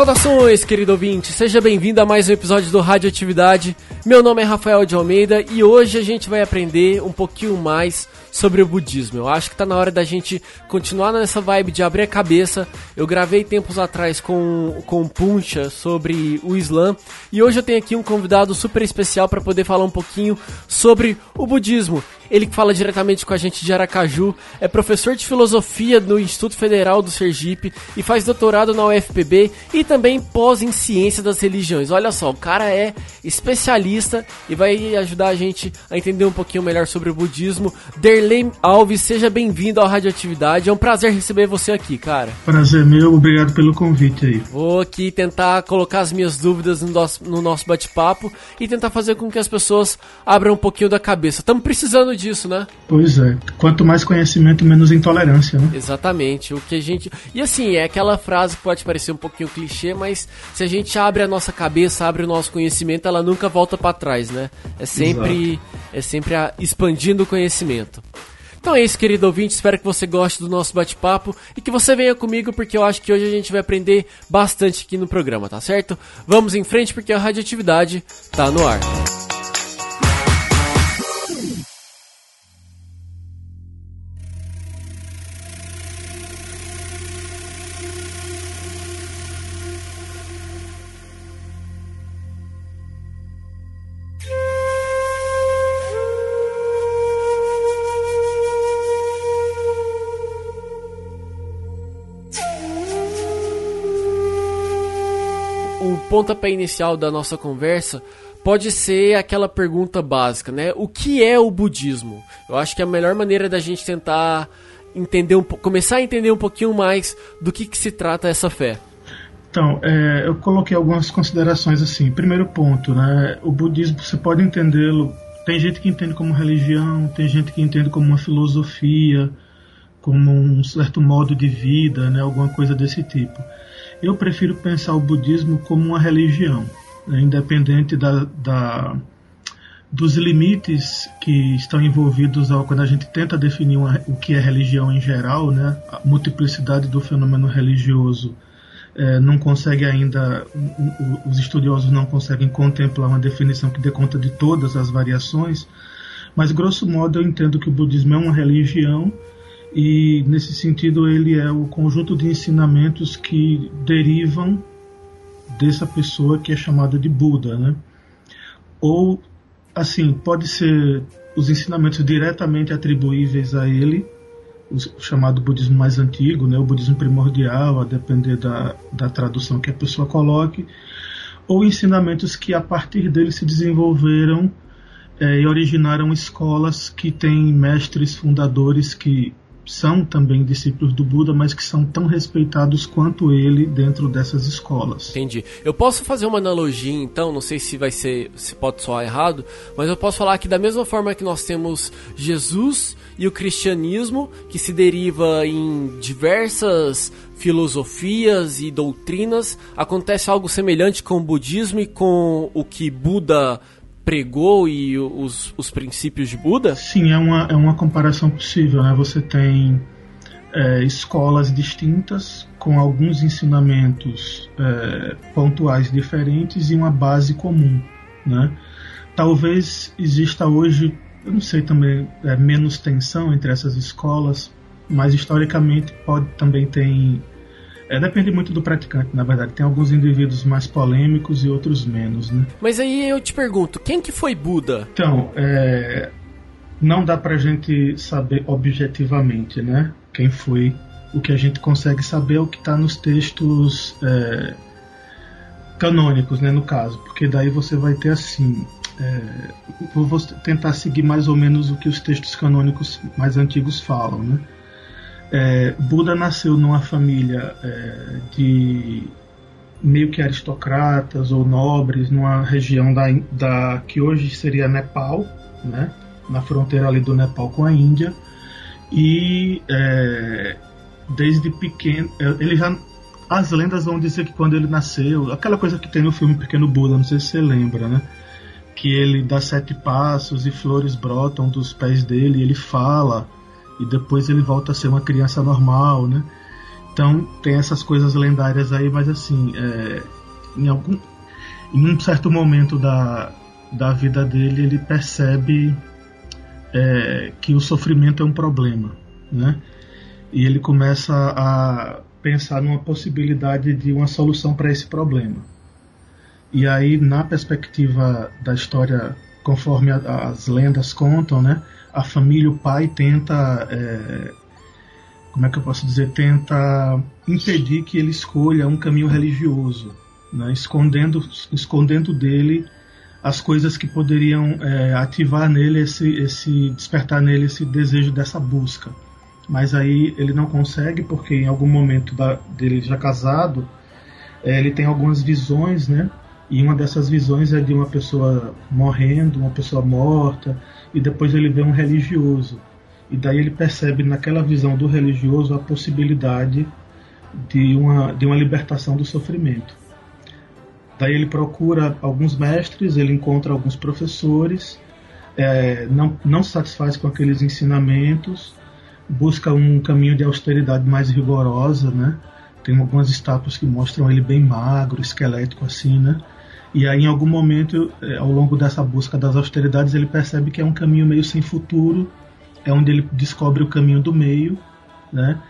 Saudações, querido ouvinte! Seja bem-vindo a mais um episódio do Radioatividade. Meu nome é Rafael de Almeida e hoje a gente vai aprender um pouquinho mais sobre o budismo. Eu acho que tá na hora da gente continuar nessa vibe de abrir a cabeça. Eu gravei tempos atrás com, com Puncha sobre o Islã e hoje eu tenho aqui um convidado super especial para poder falar um pouquinho sobre o budismo. Ele que fala diretamente com a gente de Aracaju, é professor de filosofia no Instituto Federal do Sergipe e faz doutorado na UFPB e também pós em ciência das religiões. Olha só, o cara é especialista e vai ajudar a gente a entender um pouquinho melhor sobre o budismo. Derlei Alves, seja bem-vindo ao Radioatividade. É um prazer receber você aqui, cara. Prazer meu, obrigado pelo convite aí. Vou aqui tentar colocar as minhas dúvidas no nosso, no nosso bate-papo e tentar fazer com que as pessoas abram um pouquinho da cabeça. Estamos precisando disso, né? Pois é. Quanto mais conhecimento, menos intolerância, né? Exatamente. O que a gente. E assim, é aquela frase que pode parecer um pouquinho clichê, mas se a gente abre a nossa cabeça, abre o nosso conhecimento, ela nunca volta para trás, né? É sempre, Exato. é sempre a... expandindo o conhecimento. Então é isso, querido ouvinte. Espero que você goste do nosso bate-papo e que você venha comigo, porque eu acho que hoje a gente vai aprender bastante aqui no programa, tá certo? Vamos em frente, porque a radioatividade tá no ar. Pontapé inicial da nossa conversa pode ser aquela pergunta básica, né? O que é o budismo? Eu acho que a melhor maneira da gente tentar entender um começar a entender um pouquinho mais do que, que se trata essa fé. Então, é, eu coloquei algumas considerações assim. Primeiro ponto, né? O budismo você pode entendê-lo. Tem gente que entende como religião, tem gente que entende como uma filosofia, como um certo modo de vida, né? Alguma coisa desse tipo. Eu prefiro pensar o budismo como uma religião, né, independente da, da, dos limites que estão envolvidos ao, quando a gente tenta definir uma, o que é religião em geral, né, a multiplicidade do fenômeno religioso é, não consegue ainda, os estudiosos não conseguem contemplar uma definição que dê conta de todas as variações, mas grosso modo eu entendo que o budismo é uma religião e nesse sentido ele é o conjunto de ensinamentos que derivam dessa pessoa que é chamada de Buda, né? Ou assim, pode ser os ensinamentos diretamente atribuíveis a ele, o chamado budismo mais antigo, né, o budismo primordial, a depender da, da tradução que a pessoa coloque, ou ensinamentos que a partir dele se desenvolveram é, e originaram escolas que têm mestres fundadores que são também discípulos do Buda, mas que são tão respeitados quanto ele dentro dessas escolas. Entendi. Eu posso fazer uma analogia, então, não sei se vai ser, se pode soar errado, mas eu posso falar que da mesma forma que nós temos Jesus e o cristianismo, que se deriva em diversas filosofias e doutrinas, acontece algo semelhante com o budismo e com o que Buda pregou e os, os princípios de Buda? Sim, é uma, é uma comparação possível. Né? Você tem é, escolas distintas com alguns ensinamentos é, pontuais diferentes e uma base comum. Né? Talvez exista hoje, eu não sei também, é, menos tensão entre essas escolas, mas historicamente pode também ter é, depende muito do praticante, na verdade. Tem alguns indivíduos mais polêmicos e outros menos, né? Mas aí eu te pergunto, quem que foi Buda? Então, é, não dá pra gente saber objetivamente, né? Quem foi. O que a gente consegue saber é o que está nos textos é, canônicos, né? No caso, porque daí você vai ter assim. É, vou tentar seguir mais ou menos o que os textos canônicos mais antigos falam, né? É, Buda nasceu numa família é, de meio que aristocratas ou nobres numa região da, da que hoje seria Nepal, né, na fronteira ali do Nepal com a Índia. E é, desde pequeno é, ele já as lendas vão dizer que quando ele nasceu aquela coisa que tem no filme Pequeno Buda não sei se você lembra né? Que ele dá sete passos e flores brotam dos pés dele e ele fala e depois ele volta a ser uma criança normal, né? Então tem essas coisas lendárias aí, mas assim, é, em algum em um certo momento da, da vida dele ele percebe é, que o sofrimento é um problema, né? E ele começa a pensar numa possibilidade de uma solução para esse problema. E aí, na perspectiva da história, conforme a, as lendas contam, né, a família, o pai tenta, é, como é que eu posso dizer, tenta impedir que ele escolha um caminho religioso, né, escondendo, escondendo dele as coisas que poderiam é, ativar nele esse, esse, despertar nele esse desejo dessa busca. Mas aí ele não consegue porque em algum momento da, dele já casado, é, ele tem algumas visões, né? E uma dessas visões é de uma pessoa morrendo, uma pessoa morta, e depois ele vê um religioso. E daí ele percebe naquela visão do religioso a possibilidade de uma, de uma libertação do sofrimento. Daí ele procura alguns mestres, ele encontra alguns professores, é, não, não satisfaz com aqueles ensinamentos, busca um caminho de austeridade mais rigorosa, né? Tem algumas estátuas que mostram ele bem magro, esquelético assim, né? E aí, em algum momento, é, ao longo dessa busca das austeridades, ele percebe que é um caminho meio sem futuro, é onde ele descobre o caminho do meio, né?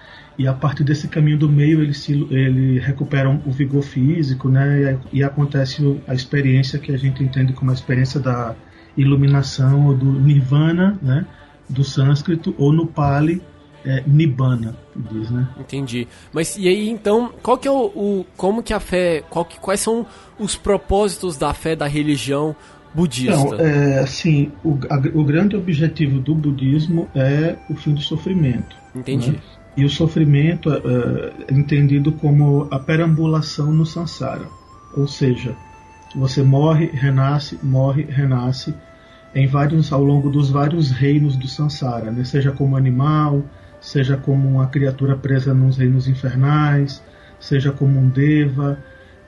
e a partir desse caminho do meio ele, se, ele recupera o vigor físico, né? E, e acontece a experiência que a gente entende como a experiência da iluminação ou do nirvana, né? Do sânscrito ou no pali é, nibbana, diz, né? Entendi. Mas e aí então, qual que é o, o como que a fé, qual que, quais são os propósitos da fé da religião budista? Então, é, assim, o, a, o grande objetivo do budismo é o fim do sofrimento. Entendi. Né? E o sofrimento é, é entendido como a perambulação no samsara, ou seja, você morre, renasce, morre, renasce em vários ao longo dos vários reinos do samsara, né? seja como animal, seja como uma criatura presa nos reinos infernais, seja como um deva,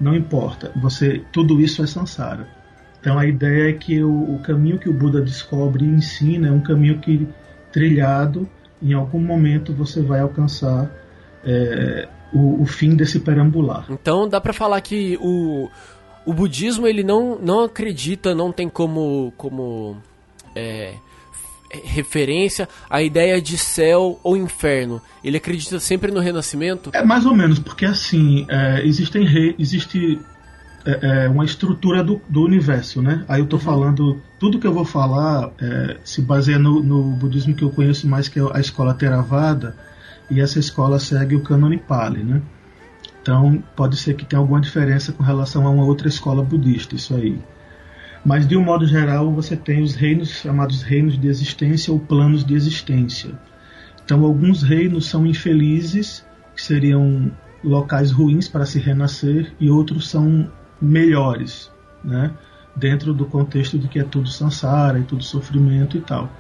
não importa. Você tudo isso é samsara. Então a ideia é que o, o caminho que o Buda descobre e ensina é um caminho que trilhado em algum momento você vai alcançar é, o, o, fim desse perambular. Então dá para falar que o, o budismo ele não, não acredita, não tem como, como é, referência a ideia de céu ou inferno. Ele acredita sempre no renascimento? É mais ou menos, porque assim, é, existem re, existe é, é, uma estrutura do, do, universo, né? Aí eu estou uhum. falando, tudo que eu vou falar é, se baseia no, no, budismo que eu conheço mais, que é a escola Theravada, e essa escola segue o Canon Pali, né? Então pode ser que tenha alguma diferença com relação a uma outra escola budista, isso aí. Mas de um modo geral você tem os reinos chamados reinos de existência ou planos de existência. Então alguns reinos são infelizes, que seriam locais ruins para se renascer, e outros são melhores, né? dentro do contexto de que é tudo sansara e tudo sofrimento e tal.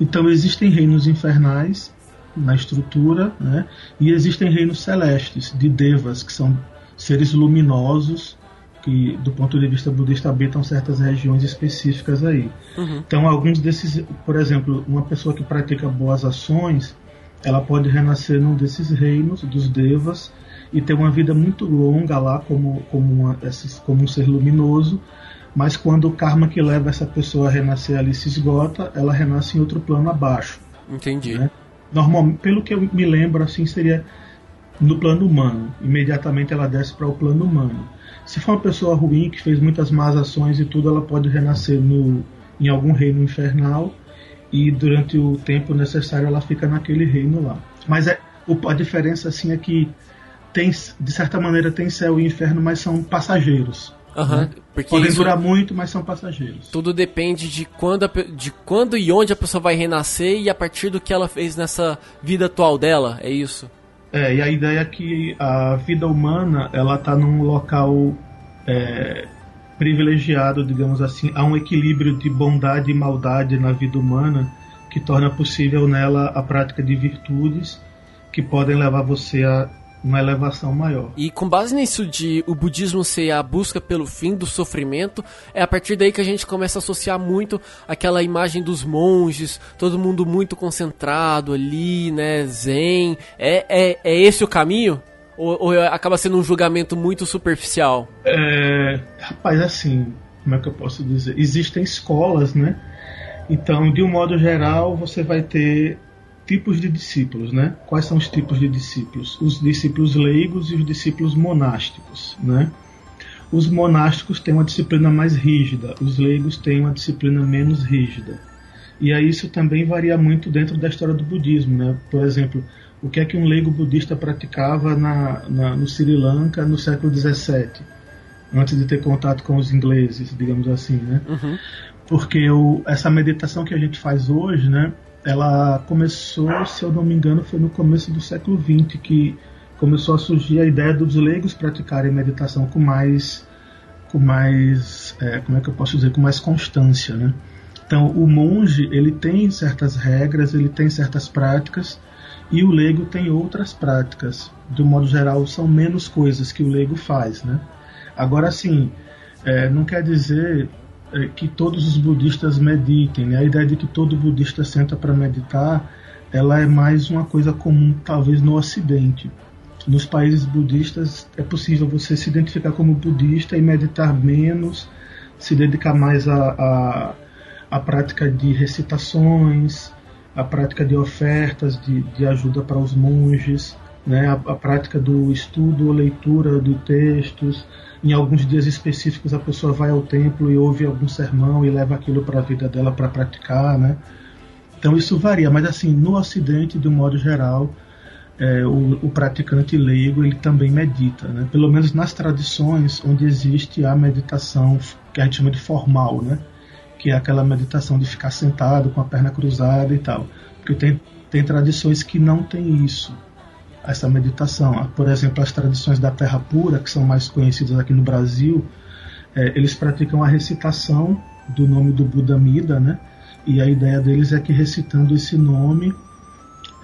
Então existem reinos infernais na estrutura, né? e existem reinos celestes de devas, que são seres luminosos que, do ponto de vista budista, habitam certas regiões específicas aí. Uhum. Então, alguns desses, por exemplo, uma pessoa que pratica boas ações, ela pode renascer num desses reinos dos devas e ter uma vida muito longa lá como, como, uma, como um ser luminoso, mas quando o karma que leva essa pessoa a renascer ali se esgota, ela renasce em outro plano abaixo. Entendi. Né? Normalmente, pelo que eu me lembro, assim seria no plano humano. Imediatamente ela desce para o plano humano. Se for uma pessoa ruim que fez muitas más ações e tudo, ela pode renascer no, em algum reino infernal e durante o tempo necessário ela fica naquele reino lá. Mas é, a diferença assim é que tem, de certa maneira, tem céu e inferno, mas são passageiros. Uhum, né? Podem durar muito, mas são passageiros. Tudo depende de quando, a, de quando e onde a pessoa vai renascer e a partir do que ela fez nessa vida atual dela, é isso? É, e a ideia é que a vida humana ela está num local é, privilegiado, digamos assim, há um equilíbrio de bondade e maldade na vida humana que torna possível nela a prática de virtudes que podem levar você a uma elevação maior. E com base nisso de o budismo ser a busca pelo fim do sofrimento, é a partir daí que a gente começa a associar muito aquela imagem dos monges, todo mundo muito concentrado ali, né, zen. É, é, é esse o caminho? Ou, ou acaba sendo um julgamento muito superficial? É, rapaz, assim, como é que eu posso dizer? Existem escolas, né? Então, de um modo geral, você vai ter tipos de discípulos, né? Quais são os tipos de discípulos? Os discípulos leigos e os discípulos monásticos, né? Os monásticos têm uma disciplina mais rígida, os leigos têm uma disciplina menos rígida. E aí isso também varia muito dentro da história do budismo, né? Por exemplo, o que é que um leigo budista praticava na, na no Sri Lanka no século XVII, antes de ter contato com os ingleses, digamos assim, né? Uhum. Porque o, essa meditação que a gente faz hoje, né? Ela começou, se eu não me engano, foi no começo do século XX que começou a surgir a ideia dos leigos praticarem meditação com mais, com mais, é, como é que eu posso dizer, com mais constância, né? Então, o monge ele tem certas regras, ele tem certas práticas e o leigo tem outras práticas. Do modo geral, são menos coisas que o leigo faz, né? Agora, sim, é, não quer dizer é, que todos os budistas meditem. Né? A ideia de que todo budista senta para meditar, ela é mais uma coisa comum, talvez no Ocidente. Nos países budistas é possível você se identificar como budista e meditar menos, se dedicar mais à a, prática de recitações, a prática de ofertas de, de ajuda para os monges, né? a, a prática do estudo ou leitura de textos, em alguns dias específicos a pessoa vai ao templo e ouve algum sermão e leva aquilo para a vida dela para praticar, né? Então isso varia, mas assim no Ocidente, de um modo geral, é, o, o, praticante leigo ele também medita, né? Pelo menos nas tradições onde existe a meditação que a gente chama de formal, né? Que é aquela meditação de ficar sentado com a perna cruzada e tal, porque tem tem tradições que não tem isso essa meditação. Por exemplo, as tradições da Terra Pura, que são mais conhecidas aqui no Brasil, é, eles praticam a recitação do nome do Buda Mida, né? E a ideia deles é que recitando esse nome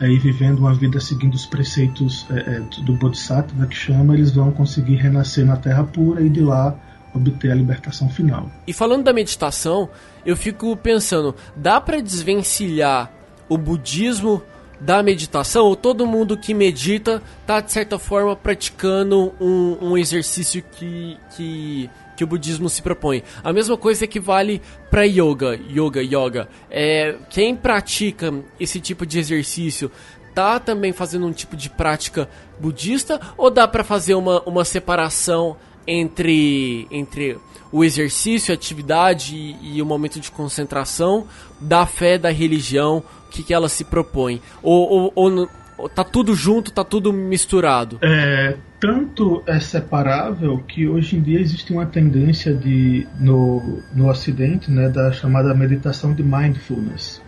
é, e vivendo uma vida seguindo os preceitos é, é, do Bodhisattva, que chama, eles vão conseguir renascer na Terra Pura e de lá obter a libertação final. E falando da meditação, eu fico pensando, dá para desvencilhar o budismo da meditação, ou todo mundo que medita está de certa forma praticando um, um exercício que, que, que o budismo se propõe. A mesma coisa que vale para yoga, yoga, yoga. É, quem pratica esse tipo de exercício tá também fazendo um tipo de prática budista ou dá para fazer uma, uma separação entre, entre o exercício, a atividade e, e, o momento de concentração da fé, da religião, o que, que ela se propõe? Ou, ou, ou tá tudo junto, tá tudo misturado? É, tanto é separável que hoje em dia existe uma tendência de no, no Ocidente, né, da chamada meditação de mindfulness,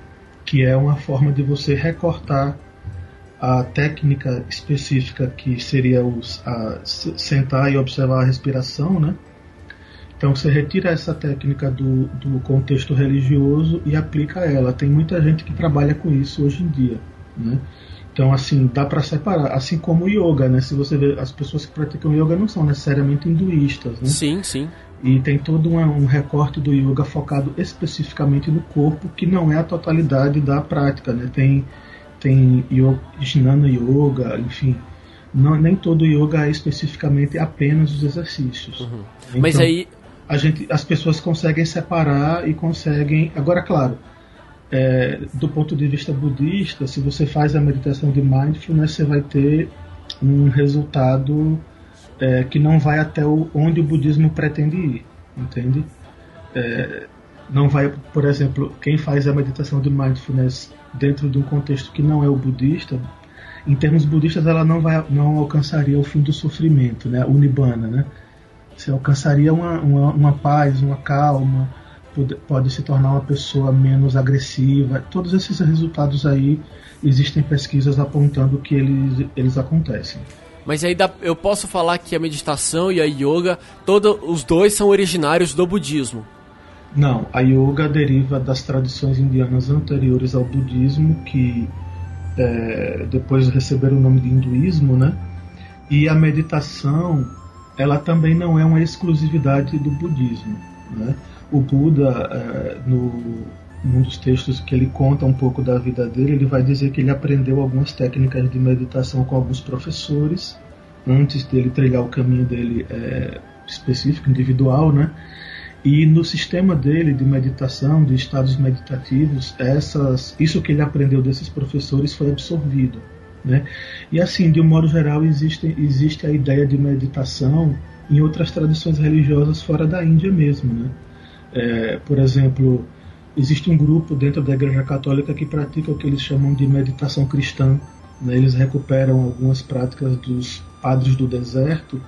que é uma forma de você recortar a técnica específica que seria os, a, sentar e observar a respiração, né? Então você retira essa técnica do, do contexto religioso e aplica ela. Tem muita gente que trabalha com isso hoje em dia, né? Então assim dá para separar, assim como o yoga, né? Se você vê as pessoas que praticam yoga não são necessariamente hinduístas, né? Sim, sim. E tem todo um, um recorte do yoga focado especificamente no corpo, que não é a totalidade da prática, né? Tem tem yoga, Jnana Yoga, enfim. Não, nem todo yoga é especificamente apenas os exercícios. Uhum. Então, Mas aí. A gente, as pessoas conseguem separar e conseguem. Agora, claro, é, do ponto de vista budista, se você faz a meditação de mindfulness, você vai ter um resultado é, que não vai até o, onde o budismo pretende ir, entende? É, não vai, por exemplo, quem faz a meditação de mindfulness dentro de um contexto que não é o budista, em termos budistas ela não vai não alcançaria o fim do sofrimento, né, o nibbana, né? Você alcançaria uma, uma, uma paz, uma calma, pode, pode se tornar uma pessoa menos agressiva. Todos esses resultados aí existem pesquisas apontando que eles, eles acontecem. Mas aí dá, eu posso falar que a meditação e a yoga, todo, os dois são originários do budismo. Não, a yoga deriva das tradições indianas anteriores ao budismo, que é, depois receberam o nome de hinduísmo, né? E a meditação, ela também não é uma exclusividade do budismo. Né? O Buda, é, no, num dos textos que ele conta um pouco da vida dele, ele vai dizer que ele aprendeu algumas técnicas de meditação com alguns professores antes dele trilhar o caminho dele é, específico, individual, né? E no sistema dele de meditação, de estados meditativos, essas, isso que ele aprendeu desses professores foi absorvido. Né? E assim, de um modo geral, existe, existe a ideia de meditação em outras tradições religiosas fora da Índia mesmo. Né? É, por exemplo, existe um grupo dentro da Igreja Católica que pratica o que eles chamam de meditação cristã. Né? Eles recuperam algumas práticas dos padres do deserto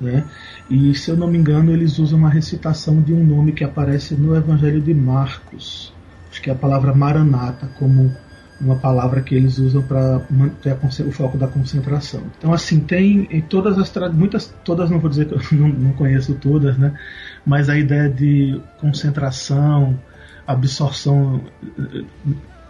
né? E se eu não me engano, eles usam uma recitação de um nome que aparece no Evangelho de Marcos. Acho que é a palavra Maranata, como uma palavra que eles usam para manter o foco da concentração. Então, assim, tem em todas as muitas, todas não vou dizer que eu não, não conheço todas, né? Mas a ideia de concentração, absorção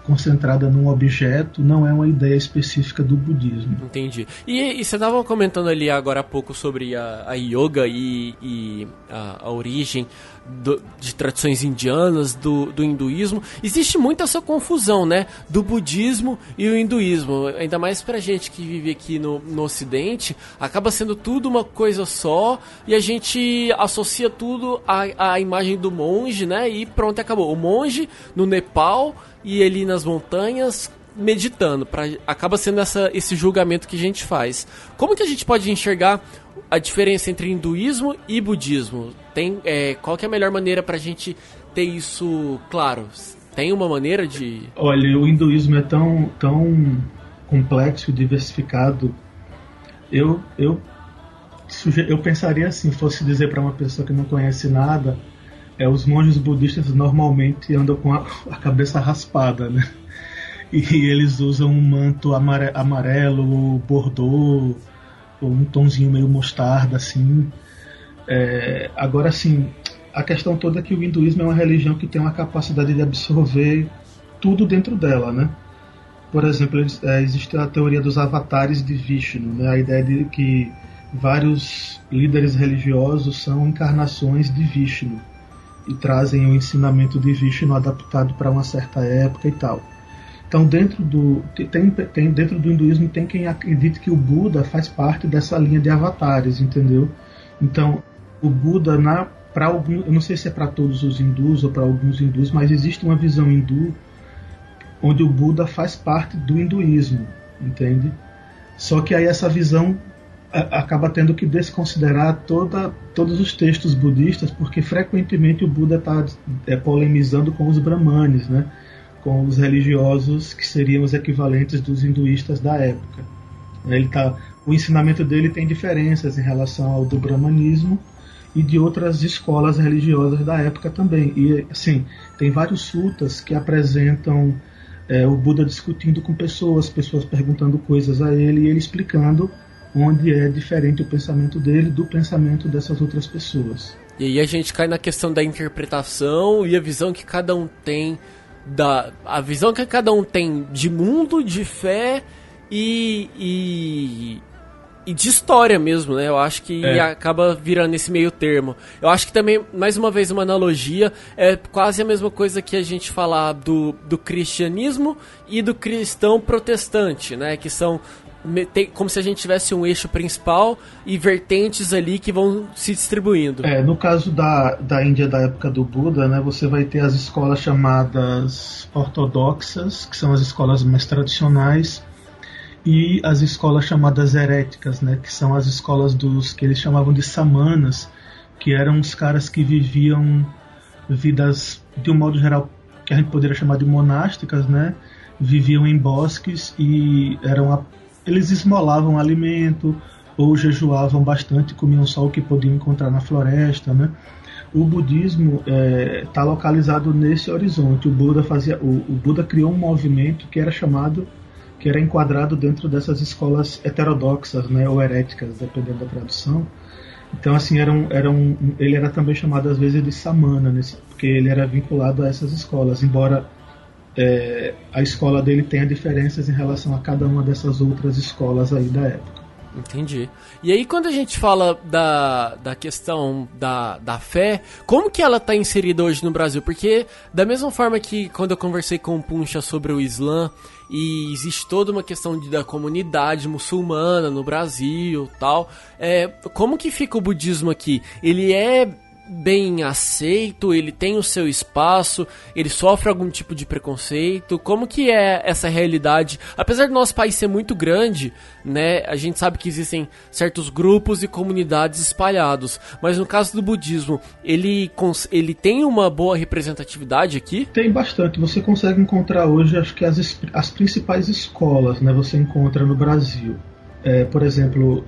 concentrada num objeto não é uma ideia específica do budismo. Entendi. E, e você estava comentando ali agora há pouco sobre a, a yoga e, e a, a, origem do, de tradições indianas, do, do hinduísmo. Existe muita essa confusão, né? Do budismo e o hinduísmo. Ainda mais pra gente que vive aqui no, no ocidente, acaba sendo tudo uma coisa só e a gente associa tudo à, à imagem do monge, né? E pronto, acabou. O monge no Nepal e ali nas montanhas meditando. Pra, acaba sendo essa, esse julgamento que a gente faz. Como que a gente pode enxergar a diferença entre hinduísmo e budismo? Tem, é, qual que é a melhor maneira para a gente ter isso claro? Tem uma maneira de. Olha, o hinduísmo é tão, tão complexo e diversificado. Eu, eu, eu pensaria assim, fosse dizer para uma pessoa que não conhece nada, é, os monges budistas normalmente andam com a, a cabeça raspada, né? E eles usam um manto amare, amarelo, bordô, ou um tonzinho meio mostarda, assim. É, agora, assim, a questão toda é que o hinduísmo é uma religião que tem uma capacidade de absorver tudo dentro dela, né? Por exemplo, é, existe a teoria dos avatares de Vishnu, né? a ideia de que vários líderes religiosos são encarnações de Vishnu e trazem o ensinamento de Vishnu adaptado para uma certa época e tal. Então, dentro do tem, tem, dentro do hinduísmo tem quem acredita que o Buda faz parte dessa linha de avatares, entendeu? Então, o Buda na para algum, eu não sei se é para todos os hindus ou para alguns hindus, mas existe uma visão hindu onde o Buda faz parte do hinduísmo, entende? Só que aí essa visão acaba tendo que desconsiderar toda, todos os textos budistas, porque frequentemente o Buda está é, polemizando com os brahmanes, né? Com os religiosos que seriam os equivalentes dos hinduístas da época. Ele tá, o ensinamento dele tem diferenças em relação ao do brahmanismo e de outras escolas religiosas da época também. E assim, tem vários sutas que apresentam é, o Buda discutindo com pessoas, pessoas perguntando coisas a ele e ele explicando onde é diferente o pensamento dele do pensamento dessas outras pessoas. E aí a gente cai na questão da interpretação e a visão que cada um tem da a visão que cada um tem de mundo, de fé e, e, e de história mesmo, né? Eu acho que é. acaba virando esse meio termo. Eu acho que também, mais uma vez, uma analogia é quase a mesma coisa que a gente falar do, do cristianismo e do cristão protestante, né? Que são tem, como se a gente tivesse um eixo principal e vertentes ali que vão se distribuindo. É, no caso da, da Índia da época do Buda, né, você vai ter as escolas chamadas ortodoxas, que são as escolas mais tradicionais, e as escolas chamadas heréticas, né, que são as escolas dos que eles chamavam de samanas, que eram os caras que viviam vidas de um modo geral que a gente poderia chamar de monásticas, né? Viviam em bosques e eram eles esmolavam alimento ou jejuavam bastante, comiam só o que podiam encontrar na floresta, né? O budismo está é, tá localizado nesse horizonte. O Buda fazia, o, o, Buda criou um movimento que era chamado, que era enquadrado dentro dessas escolas heterodoxas, né, ou heréticas, dependendo da tradução. Então, assim, era um, era um, ele era também chamado às vezes de samana, nesse, porque ele era vinculado a essas escolas, embora é, a escola dele tenha diferenças em relação a cada uma dessas outras escolas aí da época. Entendi. E aí, quando a gente fala da, da questão da, da fé, como que ela está inserida hoje no Brasil? Porque, da mesma forma que quando eu conversei com o Puncha sobre o Islã, e existe toda uma questão de, da comunidade muçulmana no Brasil tal, é, como que fica o budismo aqui? Ele é bem aceito, ele tem o seu espaço, ele sofre algum tipo de preconceito? Como que é essa realidade? Apesar do nosso país ser muito grande, né, a gente sabe que existem certos grupos e comunidades espalhados, mas no caso do budismo, ele, ele tem uma boa representatividade aqui? Tem bastante, você consegue encontrar hoje, acho que as, as principais escolas, né, você encontra no Brasil. É, por exemplo,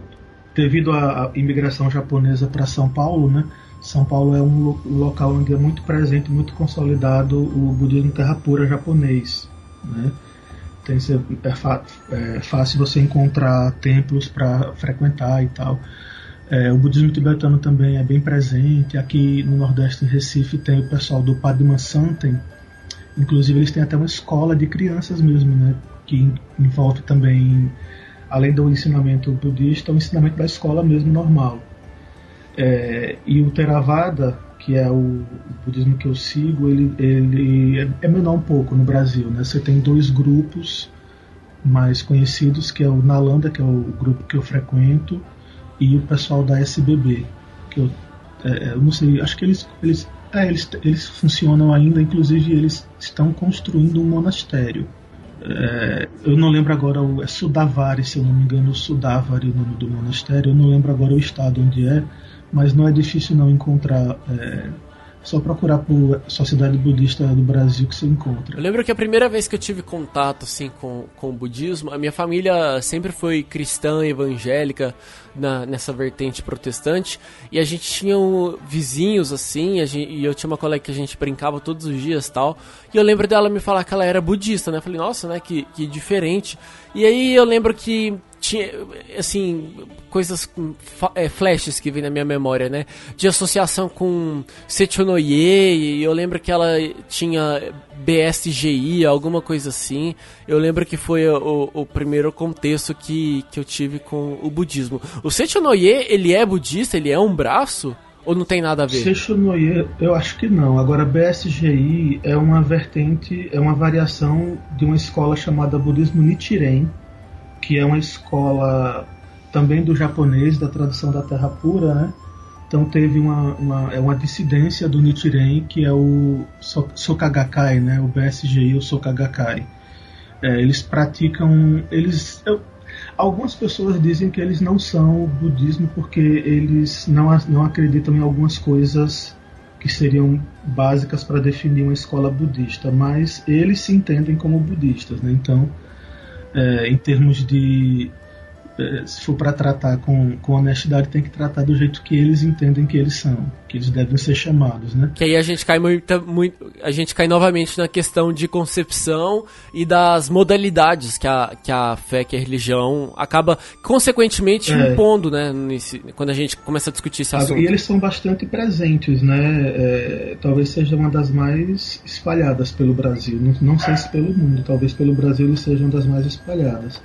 devido à imigração japonesa para São Paulo, né, são Paulo é um local onde é muito presente, muito consolidado o budismo terra pura japonês. Né? Tem, é, é fácil você encontrar templos para frequentar e tal. É, o budismo tibetano também é bem presente. Aqui no Nordeste, em Recife, tem o pessoal do Padma Santen. Inclusive, eles têm até uma escola de crianças mesmo, né? que envolve também, além do ensinamento budista, o ensinamento da escola mesmo normal. É, e o Theravada, que é o, budismo que eu sigo, ele, ele é, é menor um pouco no Brasil. Né? Você tem dois grupos mais conhecidos, que é o Nalanda, que é o grupo que eu frequento, e o pessoal da SBB, que eu, é, é, eu não sei, acho que eles, eles, é, eles, eles funcionam ainda, inclusive eles estão construindo um monastério. É, eu não lembro agora, é Sudavari, se eu não me engano, Sudavari, o nome do monastério, eu não lembro agora o estado onde é, mas não é difícil não encontrar. É, só procurar por Sociedade Budista do Brasil que você encontra. Eu lembro que a primeira vez que eu tive contato assim com, com o budismo, a minha família sempre foi cristã, evangélica, na, nessa vertente protestante, e a gente tinha um, vizinhos assim, gente, e eu tinha uma colega que a gente brincava todos os dias tal, e eu lembro dela me falar que ela era budista, né? Eu falei, nossa, né, que, que diferente. E aí eu lembro que tinha, assim, coisas, é, flashes que vem na minha memória, né? De associação com Sechonoye, e eu lembro que ela tinha BSGI, alguma coisa assim. Eu lembro que foi o, o primeiro contexto que, que eu tive com o budismo. O Sechonoye, ele é budista? Ele é um braço? Ou não tem nada a ver? Sechonoye, eu acho que não. Agora, BSGI é uma vertente, é uma variação de uma escola chamada Budismo Nichiren, que é uma escola também do japonês, da tradição da Terra Pura, né? Então teve uma, uma, é uma dissidência do Nichiren, que é o Sokagakai, né? o BSGI, o Sokagakai. É, eles praticam. Eles, eu, algumas pessoas dizem que eles não são budismo porque eles não, não acreditam em algumas coisas que seriam básicas para definir uma escola budista, mas eles se entendem como budistas. Né? Então, é, em termos de se for para tratar com, com honestidade, tem que tratar do jeito que eles entendem que eles são, que eles devem ser chamados, né? Que aí a gente cai muito, muito a gente cai novamente na questão de concepção e das modalidades que a, que a fé, que a religião acaba consequentemente é. impondo, né? Nesse, quando a gente começa a discutir esse assunto. E eles são bastante presentes, né? É, talvez seja uma das mais espalhadas pelo Brasil. Não, não sei se pelo mundo, talvez pelo Brasil eles sejam das mais espalhadas.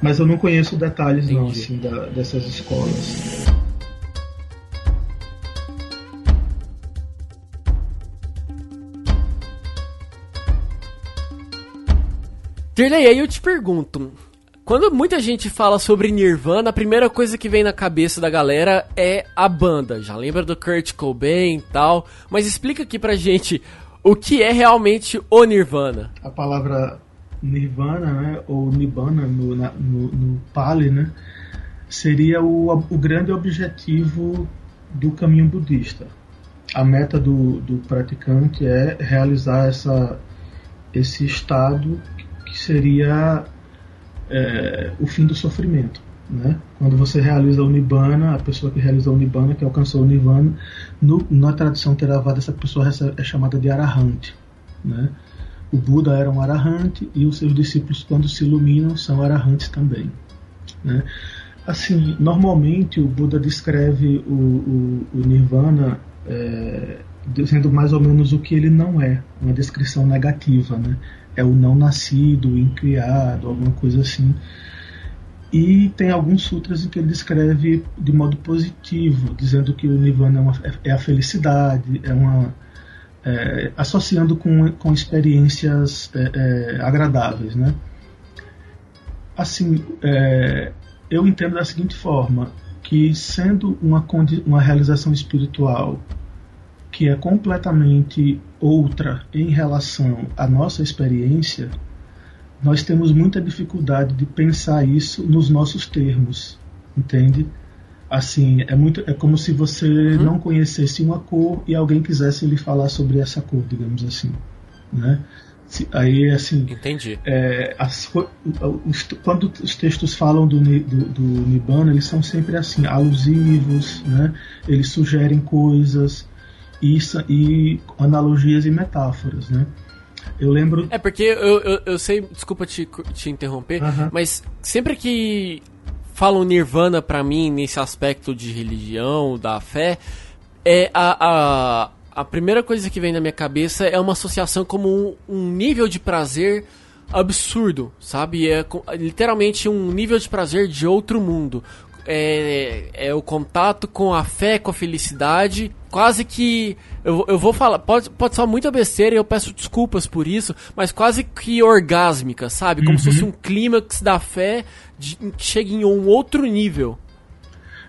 Mas eu não conheço detalhes Entendi. não, assim, da, dessas escolas. Dirley, aí eu te pergunto, quando muita gente fala sobre Nirvana, a primeira coisa que vem na cabeça da galera é a banda. Já lembra do Kurt Cobain e tal, mas explica aqui pra gente o que é realmente o Nirvana. A palavra Nirvana, né, ou Nibbana no, na, no, no Pali, né, seria o, o grande objetivo do caminho budista. A meta do, do praticante é realizar essa, esse estado que seria é, o fim do sofrimento. Né? Quando você realiza o Nibbana, a pessoa que realizou o Nibbana, que alcançou o Nirvana, no, na tradição Theravada, essa pessoa é chamada de Arahant. Né? O Buda era um arahante e os seus discípulos, quando se iluminam, são arahantes também. Né? Assim, normalmente o Buda descreve o, o, o Nirvana é, dizendo mais ou menos o que ele não é, uma descrição negativa, né? É o não nascido, o incriado, alguma coisa assim. E tem alguns sutras em que ele descreve de modo positivo, dizendo que o Nirvana é, uma, é a felicidade, é uma é, associando com, com experiências é, é, agradáveis, né? Assim, é, eu entendo da seguinte forma que sendo uma, uma realização espiritual que é completamente outra em relação à nossa experiência, nós temos muita dificuldade de pensar isso nos nossos termos, entende? Assim, é muito é como se você uhum. não conhecesse uma cor e alguém quisesse lhe falar sobre essa cor, digamos assim, né? Aí, assim. Entendi. É, as, os, quando os textos falam do, do, do Nibbana, eles são sempre assim, alusivos, né? Eles sugerem coisas e, e analogias e metáforas, né? Eu lembro. É porque eu, eu, eu sei, desculpa te, te interromper, mas sempre que falam Nirvana para mim nesse aspecto de religião, da fé, é a, a, a primeira coisa que vem na minha cabeça é uma associação como um, um nível de prazer absurdo, sabe? É literalmente um nível de prazer de outro mundo é, é o contato com a fé, com a felicidade. Quase que. Eu, eu vou falar. Pode, pode ser muita besteira e eu peço desculpas por isso, mas quase que orgásmica, sabe? Como uhum. se fosse um clímax da fé de, que chega em um outro nível.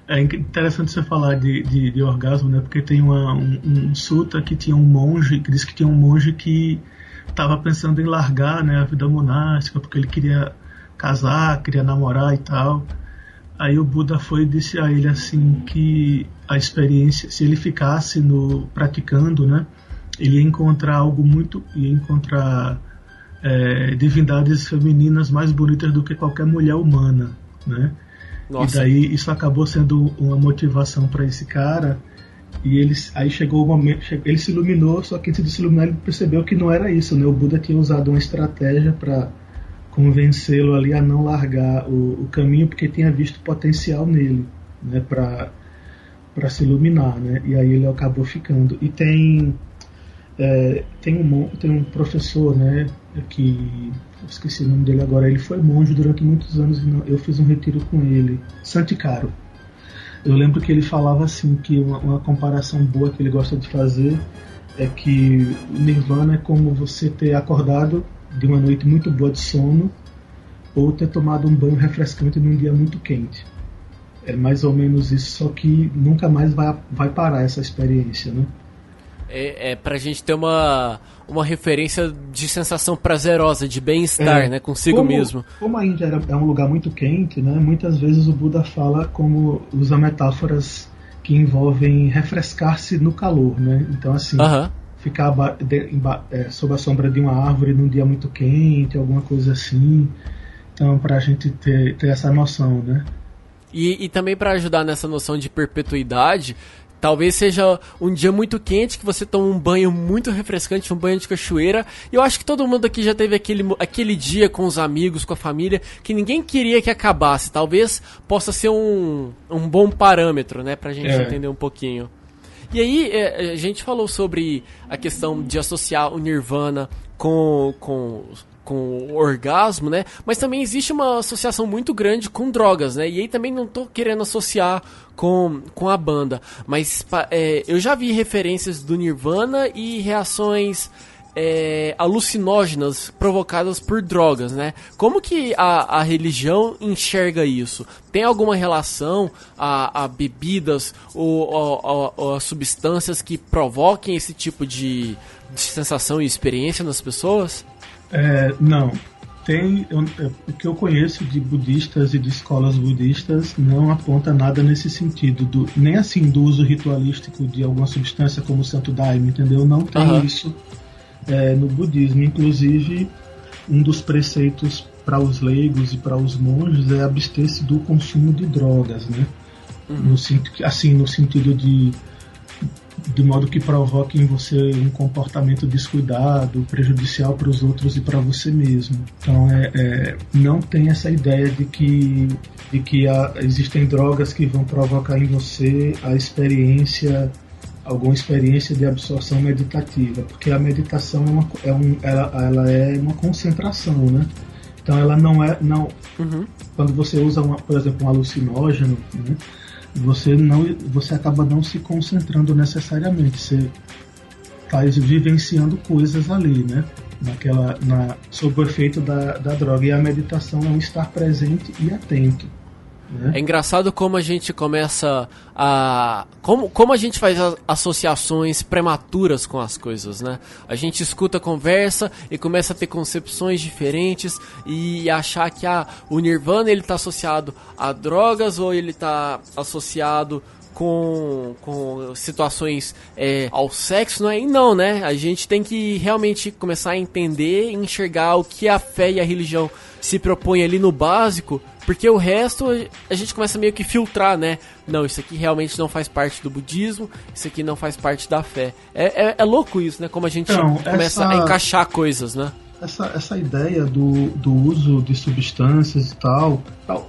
É interessante você falar de, de, de orgasmo, né? Porque tem uma, um, um suta que tinha um monge, que diz que tinha um monge que estava pensando em largar né, a vida monástica, porque ele queria casar, queria namorar e tal. Aí o Buda foi e disse a ele assim que a experiência, se ele ficasse no praticando, né, ele ia encontrar algo muito, ia encontrar é, divindades femininas mais bonitas do que qualquer mulher humana, né? Nossa. E daí isso acabou sendo uma motivação para esse cara. E ele, aí chegou o momento, ele se iluminou, só que antes de se iluminar ele percebeu que não era isso, né? O Buda tinha usado uma estratégia para convencê-lo ali a não largar o, o, caminho porque tinha visto potencial nele, né, para para se iluminar, né? E aí ele acabou ficando. E tem é, tem um tem um professor, né, que esqueci o nome dele agora. Ele foi monge durante muitos anos e eu fiz um retiro com ele, Santicaro. Eu lembro que ele falava assim que uma, uma comparação boa que ele gosta de fazer é que o Nirvana é como você ter acordado de uma noite muito boa de sono ou ter tomado um banho refrescante num dia muito quente. É mais ou menos isso, só que nunca mais vai, vai parar essa experiência, né? É, é pra gente ter uma, uma referência de sensação prazerosa, de bem-estar, é, né? Consigo como, mesmo. Como a Índia é um lugar muito quente, né? Muitas vezes o Buda fala como usa metáforas que envolvem refrescar-se no calor, né? Então assim, uh -huh ficar de, é, sob a sombra de uma árvore num dia muito quente, alguma coisa assim. Então, para a gente ter, ter essa noção, né? E, e também para ajudar nessa noção de perpetuidade, talvez seja um dia muito quente que você toma um banho muito refrescante, um banho de cachoeira. E eu acho que todo mundo aqui já teve aquele, aquele dia com os amigos, com a família, que ninguém queria que acabasse. Talvez possa ser um, um bom parâmetro, né, pra gente é. entender um pouquinho. E aí, é, a gente falou sobre a questão de associar o Nirvana com, com, com orgasmo, né? Mas também existe uma associação muito grande com drogas, né? E aí também não tô querendo associar com, com a banda. Mas é, eu já vi referências do Nirvana e reações é, alucinógenas provocadas por drogas, né? Como que a, a religião enxerga isso? Tem alguma relação a, a bebidas ou a, a, substâncias que provoquem esse tipo de, de sensação e experiência nas pessoas? É, não. Tem, eu, o que eu conheço de budistas e de escolas budistas não aponta nada nesse sentido, do, nem assim do uso ritualístico de alguma substância como o santo daime, entendeu? Não tem uhum. isso é, no budismo. Inclusive, um dos preceitos para os leigos e para os monges é abster-se do consumo de drogas, né? Uhum. No, assim, no sentido de de modo que provoque em você um comportamento descuidado, prejudicial para os outros e para você mesmo. Então, é, é, não tem essa ideia de que, de que há, existem drogas que vão provocar em você a experiência alguma experiência de absorção meditativa, porque a meditação é, uma, é um, ela, ela é uma concentração, né? Então ela não é. Não, uhum. Quando você usa, uma, por exemplo, um alucinógeno, né, você, não, você acaba não se concentrando necessariamente. Você está vivenciando coisas ali, né? Naquela, na, sob o efeito da, da droga. E a meditação é um estar presente e atento. Né? É engraçado como a gente começa a. Como, como a gente faz associações prematuras com as coisas, né? A gente escuta a conversa e começa a ter concepções diferentes e achar que ah, o Nirvana ele está associado a drogas ou ele está associado com, com situações é, ao sexo, não é? E não, né? A gente tem que realmente começar a entender e enxergar o que a fé e a religião se propõem ali no básico porque o resto a gente começa meio que filtrar, né? Não, isso aqui realmente não faz parte do budismo, isso aqui não faz parte da fé. É, é, é louco isso, né? Como a gente então, começa essa, a encaixar coisas, né? Essa, essa ideia do, do uso de substâncias e tal,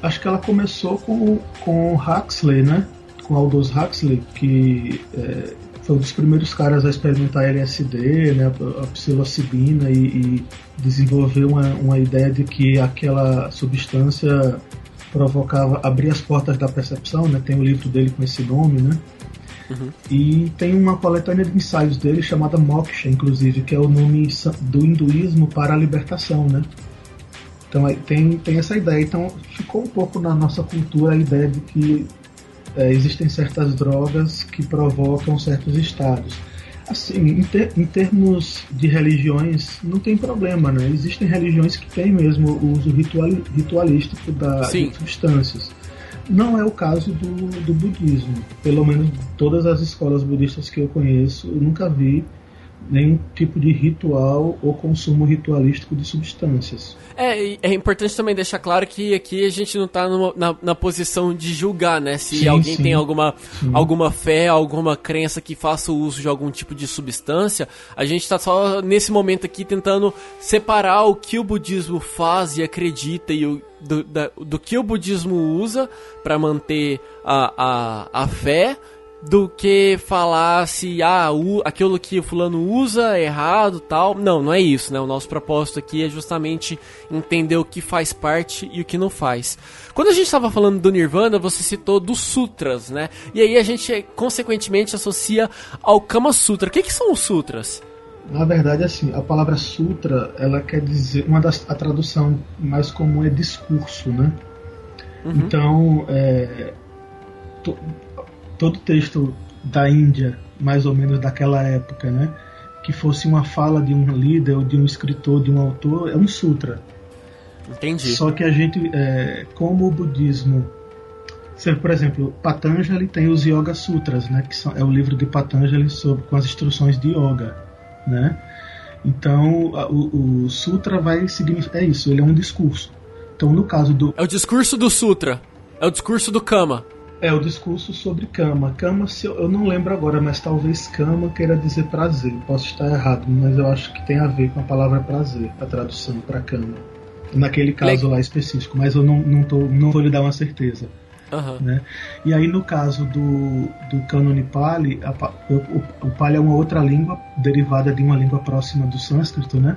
acho que ela começou com, com Huxley, né? Com Aldous Huxley, que é, foi um dos primeiros caras a experimentar LSD, né, a psilocibina e, e desenvolver uma, uma ideia de que aquela substância provocava abrir as portas da percepção, né? Tem o livro dele com esse nome, né? Uhum. E tem uma coletânea de ensaios dele chamada Moksha, inclusive, que é o nome do hinduísmo para a libertação, né? Então tem, tem essa ideia. Então ficou um pouco na nossa cultura a ideia de que é, existem certas drogas que provocam certos estados. Assim, em, ter, em, termos de religiões, não tem problema, né? Existem religiões que têm mesmo o uso ritual, ritualístico da, de substâncias. Não é o caso do, do budismo. Pelo menos todas as escolas budistas que eu conheço, eu nunca vi nenhum tipo de ritual ou consumo ritualístico de substâncias. É, é importante também deixar claro que aqui a gente não está na, na, posição de julgar, né? Se sim, alguém sim. tem alguma, alguma fé, alguma crença que faça o uso de algum tipo de substância, a gente está só nesse momento aqui tentando separar o que o budismo faz e acredita e o, do, da, do que o budismo usa para manter a, a, a fé do que falar se ah, o, aquilo que o fulano usa é errado tal. Não, não é isso, né? O nosso propósito aqui é justamente entender o que faz parte e o que não faz. Quando a gente estava falando do Nirvana, você citou dos sutras, né? E aí a gente consequentemente associa ao Kama Sutra. O que, que são os sutras? Na verdade, assim, a palavra sutra, ela quer dizer, uma das a tradução mais comum é discurso, né? Uhum. Então, é, todo texto da Índia, mais ou menos daquela época, né, que fosse uma fala de um líder ou de um escritor, de um autor, é um sutra. Entendi. Só que a gente, é, como o budismo, por exemplo, Patanjali tem os Yoga Sutras, né, que são, é o livro de Patanjali sobre com as instruções de yoga, né? Então, a, o, o, sutra vai significar é isso, ele é um discurso. Então, no caso do É o discurso do sutra. É o discurso do Kama. É o discurso sobre cama. Cama, se eu, eu, não lembro agora, mas talvez cama queira dizer prazer. Posso estar errado, mas eu acho que tem a ver com a palavra prazer, a tradução para cama. Naquele caso lá específico, mas eu não, não, tô, não vou lhe dar uma certeza. Uhum. Né? E aí, no caso do, do cânone Pali, a, o, o Pali é uma outra língua derivada de uma língua próxima do sânscrito, né?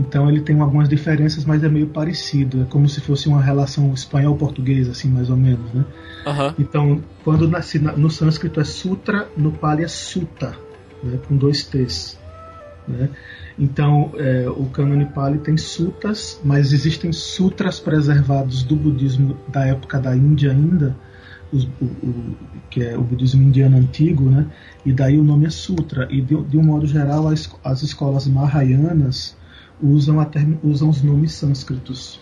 Então ele tem algumas diferenças, mas é meio parecido. É como se fosse uma relação espanhol-português, assim, mais ou menos, né? Uhum. Então, quando nasce no sânscrito é sutra, no pali é sutta, né? com dois T's. Né? Então, é, o cânone Pali tem sutas, mas existem sutras preservados do budismo da época da Índia ainda, o, o, que é o budismo indiano antigo, né? E daí o nome é sutra. E de, de um modo geral, as, as escolas mahayanas usam, term, usam os nomes sânscritos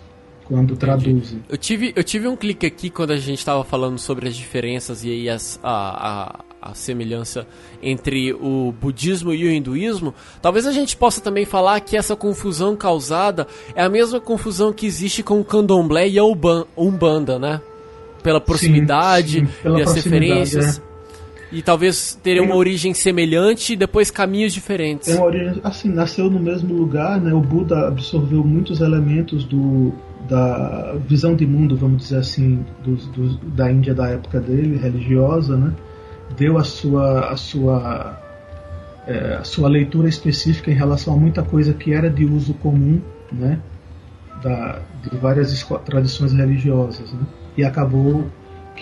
quando traduzem. Eu tive, eu tive um clique aqui quando a gente estava falando sobre as diferenças e aí as, a, a, a, semelhança entre o budismo e o hinduísmo. Talvez a gente possa também falar que essa confusão causada é a mesma confusão que existe com o candomblé e a umbanda, né? Pela proximidade sim, sim, pela e as referências. É. E talvez teria uma origem semelhante e depois caminhos diferentes. É uma origem, assim, nasceu no mesmo lugar, né? O Buda absorveu muitos elementos do, da visão de mundo, vamos dizer assim, do, do, da Índia da época dele, religiosa, né? Deu a sua, a sua, é, a sua leitura específica em relação a muita coisa que era de uso comum, né? da, de várias tradições religiosas, né? e acabou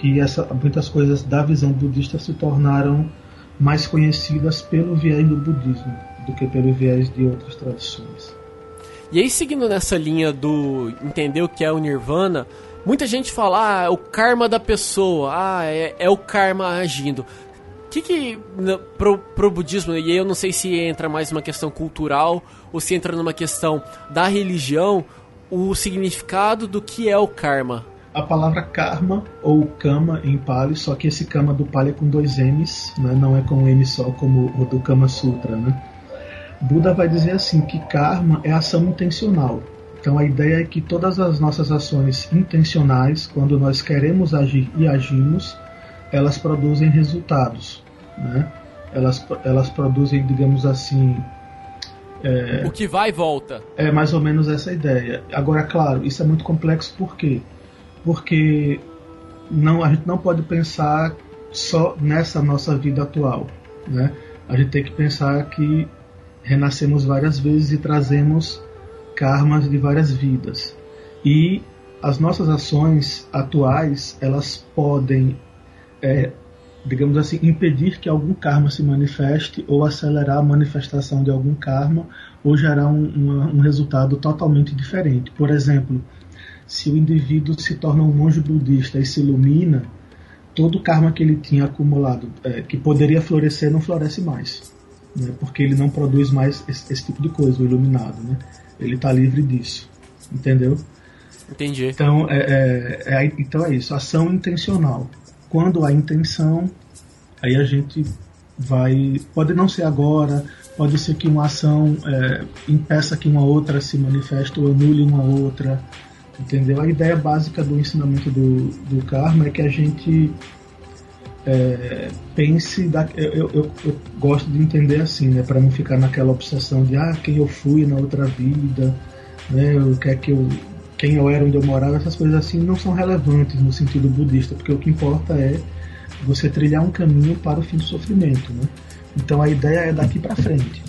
que essa, muitas coisas da visão budista se tornaram mais conhecidas pelo viés do budismo do que pelo viés de outras tradições. E aí, seguindo nessa linha do entender o que é o nirvana, muita gente fala, ah, é o karma da pessoa, ah, é, é o karma agindo. O que que, pro, pro budismo, e aí eu não sei se entra mais uma questão cultural ou se entra numa questão da religião, o significado do que é o karma? A palavra karma ou kama em Pali, só que esse kama do Pali é com dois M's, né? não é com um M só como o do Kama Sutra. Né? Buda vai dizer assim que karma é ação intencional. Então a ideia é que todas as nossas ações intencionais, quando nós queremos agir e agimos, elas produzem resultados. Né? Elas, elas produzem, digamos assim, é, o que vai e volta. É mais ou menos essa ideia. Agora, claro, isso é muito complexo por quê? Porque não, a gente não pode pensar só nessa nossa vida atual. Né? A gente tem que pensar que renascemos várias vezes e trazemos karmas de várias vidas. E as nossas ações atuais, elas podem, é, digamos assim, impedir que algum karma se manifeste ou acelerar a manifestação de algum karma ou gerar um, uma, um resultado totalmente diferente. Por exemplo, se o indivíduo se torna um monge budista e se ilumina, todo o karma que ele tinha acumulado, é, que poderia florescer, não floresce mais. Né? Porque ele não produz mais esse, esse tipo de coisa, o iluminado. Né? Ele está livre disso. Entendeu? Entendi. Então é, é, é, então é isso, ação intencional. Quando há intenção, aí a gente vai. Pode não ser agora, pode ser que uma ação é, impeça que uma outra se manifeste ou anule uma outra. Entendeu? A ideia básica do ensinamento do, do karma é que a gente é, pense. Da, eu, eu, eu, gosto de entender assim, né? Para não ficar naquela obsessão de ah, quem eu fui na outra vida, né? O que é que eu, quem eu era, onde eu morava, essas coisas assim não são relevantes no sentido budista, porque o que importa é você trilhar um caminho para o fim do sofrimento, né? Então a ideia é daqui para frente.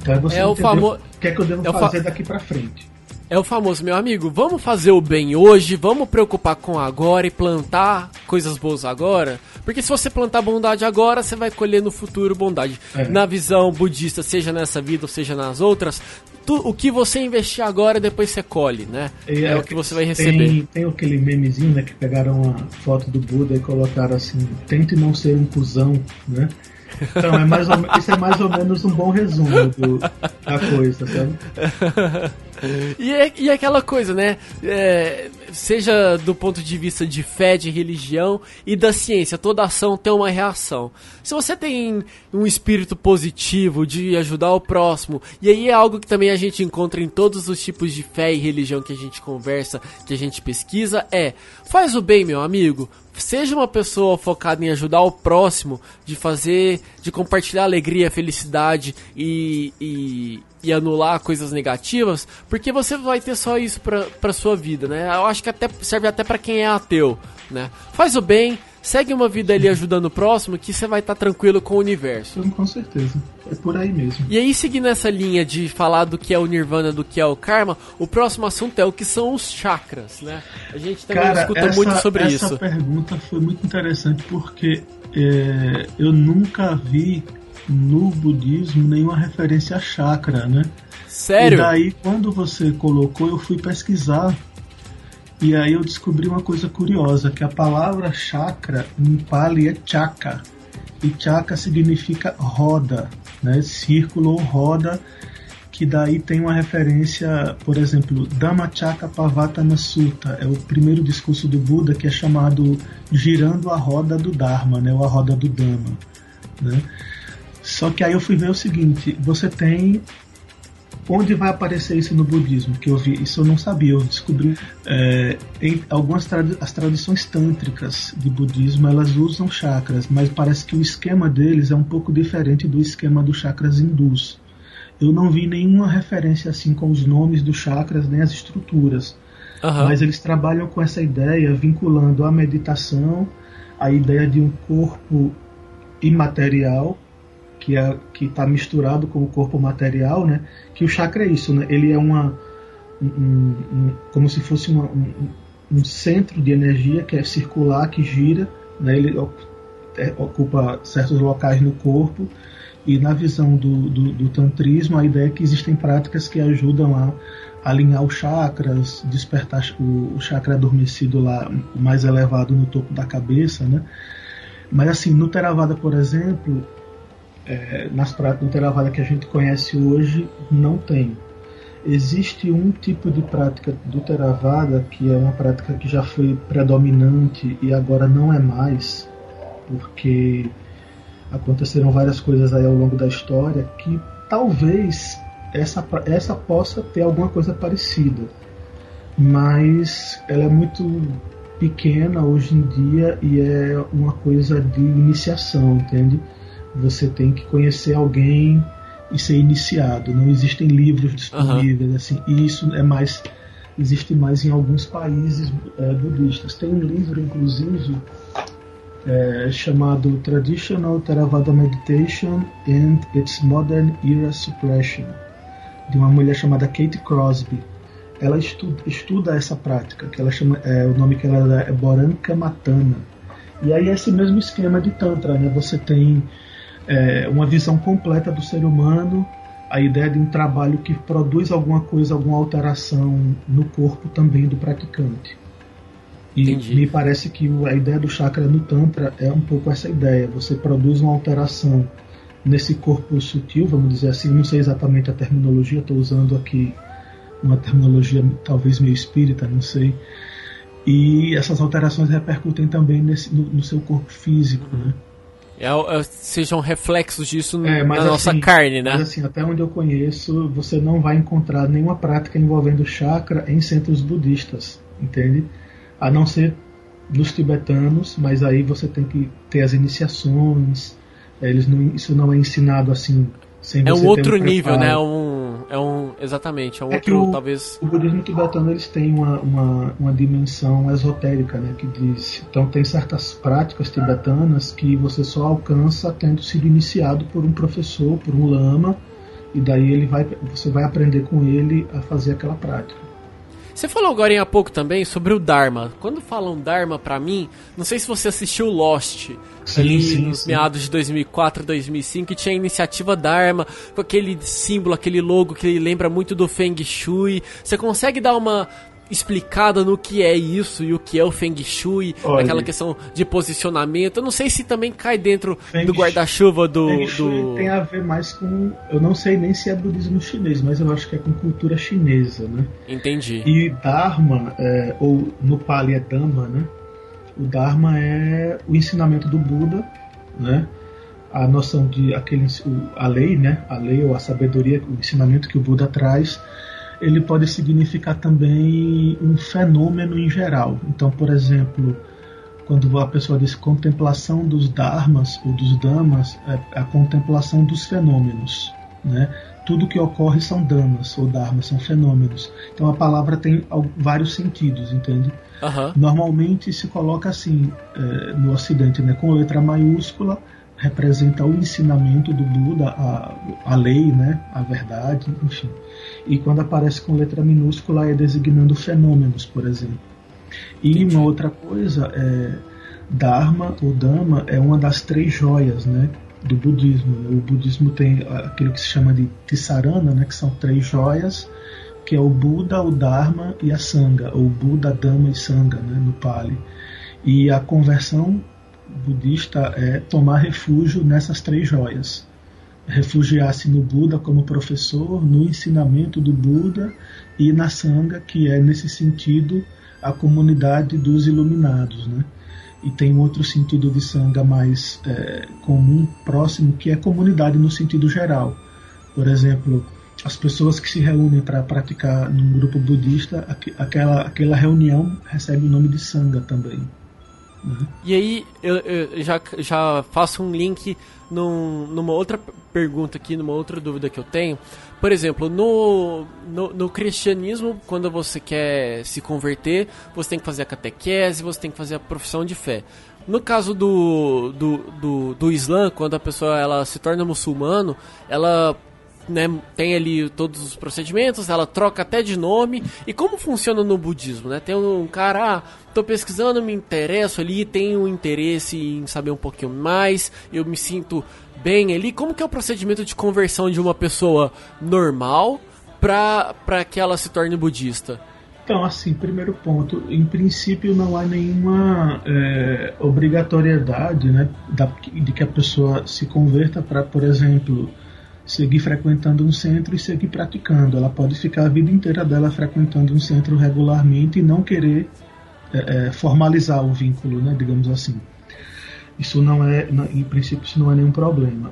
Então é você é o, famo... o que é que eu devo é fazer fa... daqui para frente. É o famoso, meu amigo, vamos fazer o bem hoje, vamos preocupar com agora e plantar coisas boas agora. Porque se você plantar bondade agora, você vai colher no futuro bondade. É. Na visão budista, seja nessa vida ou seja nas outras, tu, o que você investir agora, depois você colhe, né? É, é, o que você vai receber. Tem, tem aquele memezinho, né, que pegaram a foto do Buda e colocaram assim, tente não ser um cuzão, né? Então, é mais ou, isso é mais ou menos um bom resumo do, da coisa, sabe? E, é, e é aquela coisa, né? É, seja do ponto de vista de fé, de religião e da ciência, toda ação tem uma reação. Se você tem um espírito positivo de ajudar o próximo, e aí é algo que também a gente encontra em todos os tipos de fé e religião que a gente conversa, que a gente pesquisa, é faz o bem, meu amigo, seja uma pessoa focada em ajudar o próximo, de fazer, de compartilhar alegria, felicidade e, e, e, anular coisas negativas, porque você vai ter só isso pra, pra sua vida, né? Eu acho que até serve até para quem é ateu, né? Faz o bem, segue uma vida ali ajudando o próximo que você vai estar tá tranquilo com o universo. Com certeza. É por aí mesmo. E aí, seguindo essa linha de falar do que é o Nirvana, do que é o Karma, o próximo assunto é o que são os chakras, né? A gente também Cara, escuta essa, muito sobre essa isso. Essa pergunta foi muito interessante porque é, eu nunca vi no budismo nenhuma referência a chakra, né? Sério? E daí, quando você colocou, eu fui pesquisar e aí eu descobri uma coisa curiosa, que a palavra chakra em Pali é chaka. E chaka significa roda, né? círculo ou roda, que daí tem uma referência, por exemplo, Dhammachaka Pavatana Sutta, é o primeiro discurso do Buda que é chamado girando a roda do Dharma, né? ou a roda do Dhamma. Né? Só que aí eu fui ver o seguinte, você tem Onde vai aparecer isso no budismo? Que eu vi, isso eu não sabia, eu descobri é, em algumas as tradições tântricas de budismo elas usam chakras, mas parece que o esquema deles é um pouco diferente do esquema dos chakras hindus. Eu não vi nenhuma referência assim com os nomes dos chakras nem as estruturas, uhum. mas eles trabalham com essa ideia vinculando a meditação, a ideia de um corpo imaterial que é está misturado com o corpo material, né? Que o chakra é isso, né? Ele é uma um, um, como se fosse uma, um, centro de energia que é circular, que gira, né? ele é, ocupa certos locais no corpo e na visão do, do, do, tantrismo a ideia é que existem práticas que ajudam a alinhar os chakras, despertar o, o chakra adormecido lá mais elevado no topo da cabeça, né? Mas assim, no Theravada, por exemplo, é, nas práticas do Theravada que a gente conhece hoje, não tem. Existe um tipo de prática do Theravada que é uma prática que já foi predominante e agora não é mais, porque aconteceram várias coisas aí ao longo da história que talvez essa, essa possa ter alguma coisa parecida, mas ela é muito pequena hoje em dia e é uma coisa de iniciação, entende? Você tem que conhecer alguém e ser iniciado. Não existem livros disponíveis uhum. assim. E isso é mais existe mais em alguns países é, budistas. Tem um livro, inclusive, é, chamado Traditional Theravada Meditation and its Modern Era Suppression, de uma mulher chamada Kate Crosby. Ela estuda, estuda essa prática, que ela chama, é, o nome que ela dá é Boranka Matana. E aí é esse mesmo esquema de Tantra, né? Você tem é, uma visão completa do ser humano, a ideia de um trabalho que produz alguma coisa, alguma alteração no corpo também do praticante. E Entendi. me parece que a ideia do chakra no Tantra é um pouco essa ideia. Você produz uma alteração nesse corpo sutil, vamos dizer assim. Não sei exatamente a terminologia, estou usando aqui uma terminologia talvez meio espírita, não sei. E essas alterações repercutem também nesse, no, no seu corpo físico, né? É, é, sejam reflexos disso é, na assim, nossa carne, né? Mas assim, até onde eu conheço, você não vai encontrar nenhuma prática envolvendo chakra em centros budistas, entende? a não ser dos tibetanos, mas aí você tem que ter as iniciações. É, eles não, isso não é ensinado assim sem É um outro um nível, né? É um, é um, exatamente, é um é outro, o, talvez. O budismo tibetano eles têm uma, uma, uma dimensão esotérica, né? Que diz. Então tem certas práticas tibetanas que você só alcança tendo sido iniciado por um professor, por um lama, e daí ele vai, você vai aprender com ele a fazer aquela prática. Você falou agora há pouco também sobre o Dharma. Quando falam Dharma para mim, não sei se você assistiu Lost sim, ali sim, nos sim. meados de 2004, 2005, que tinha a iniciativa Dharma, com aquele símbolo, aquele logo que lembra muito do Feng Shui. Você consegue dar uma explicada no que é isso e o que é o Feng Shui, Olha, aquela questão de posicionamento. Eu não sei se também cai dentro Feng do guarda-chuva do, Feng Shui do... tem a ver mais com. Eu não sei nem se é budismo chinês, mas eu acho que é com cultura chinesa, né? Entendi. E Dharma, é, ou no Pali é Dhamma, né? O Dharma é o ensinamento do Buda, né? A noção de aquele, a lei, né? A lei ou a sabedoria, o ensinamento que o Buda traz ele pode significar também um fenômeno em geral. Então, por exemplo, quando a pessoa diz contemplação dos dharmas ou dos damas, é a contemplação dos fenômenos, né? Tudo que ocorre são damas ou dharmas, são fenômenos. Então a palavra tem vários sentidos, entende? Uhum. Normalmente se coloca assim é, no Ocidente, né, com letra maiúscula, representa o ensinamento do Buda, a, a lei, né, a verdade, enfim. E quando aparece com letra minúscula é designando fenômenos, por exemplo. E Entendi. uma outra coisa é Dharma ou Dhamma é uma das três joias, né, do budismo. O budismo tem aquilo que se chama de Tisarana, né, que são três joias, que é o Buda, o Dharma e a Sangha, ou Buda, Dhamma e Sangha, né, no Pali. E a conversão budista é tomar refúgio nessas três joias. Refugiar-se no Buda como professor, no ensinamento do Buda e na Sangha, que é, nesse sentido, a comunidade dos iluminados. Né? E tem um outro sentido de Sangha mais é, comum, próximo, que é comunidade no sentido geral. Por exemplo, as pessoas que se reúnem para praticar num grupo budista, aquela, aquela reunião recebe o nome de Sangha também. Uhum. E aí eu, eu, já, já faço um link num, numa outra pergunta aqui, numa outra dúvida que eu tenho. Por exemplo, no, no, no, cristianismo, quando você quer se converter, você tem que fazer a catequese, você tem que fazer a profissão de fé. No caso do, do, do, do Islã, quando a pessoa ela se torna muçulmano, ela né, tem ali todos os procedimentos, ela troca até de nome. E como funciona no budismo, né? Tem um cara, ah, tô pesquisando, me interesso ali, tenho interesse em saber um pouquinho mais, eu me sinto bem ali. Como que é o procedimento de conversão de uma pessoa normal para que ela se torne budista? Então, assim, primeiro ponto, em princípio não há nenhuma é, obrigatoriedade né, da, de que a pessoa se converta para, por exemplo, seguir frequentando um centro e seguir praticando. Ela pode ficar a vida inteira dela frequentando um centro regularmente e não querer é, é, formalizar o vínculo, né, digamos assim. Isso não é, em princípio, isso não é nenhum problema.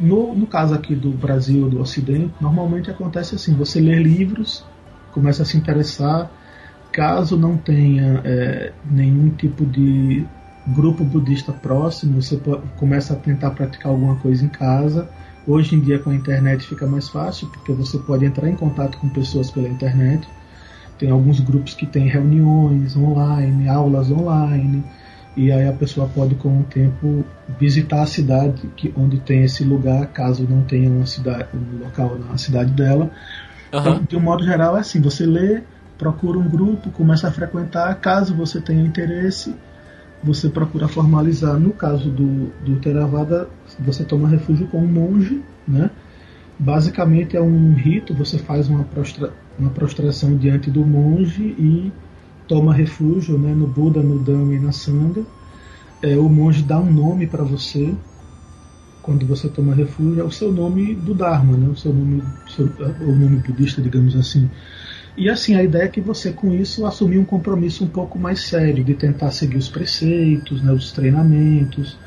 No, no caso aqui do Brasil, do Ocidente, normalmente acontece assim: você lê livros começa a se interessar. Caso não tenha é, nenhum tipo de grupo budista próximo, você começa a tentar praticar alguma coisa em casa. Hoje em dia com a internet fica mais fácil, porque você pode entrar em contato com pessoas pela internet. Tem alguns grupos que têm reuniões online, aulas online, e aí a pessoa pode com o tempo visitar a cidade que, onde tem esse lugar, caso não tenha uma cidade, um local na cidade dela, Uhum. Então, de um modo geral, é assim: você lê, procura um grupo, começa a frequentar. Caso você tenha interesse, você procura formalizar. No caso do, do Theravada, você toma refúgio com um monge, né? Basicamente é um rito, você faz uma, prostra, uma prostração diante do monge e toma refúgio né, no Buda, no Dhamma e na Sangha. É, o monge dá um nome para você, quando você toma refúgio, é o seu nome do Dharma, né? o seu nome, seu, o nome budista, digamos assim. E assim, a ideia é que você com isso assumir um compromisso um pouco mais sério, de tentar seguir os preceitos, né, os treinamentos,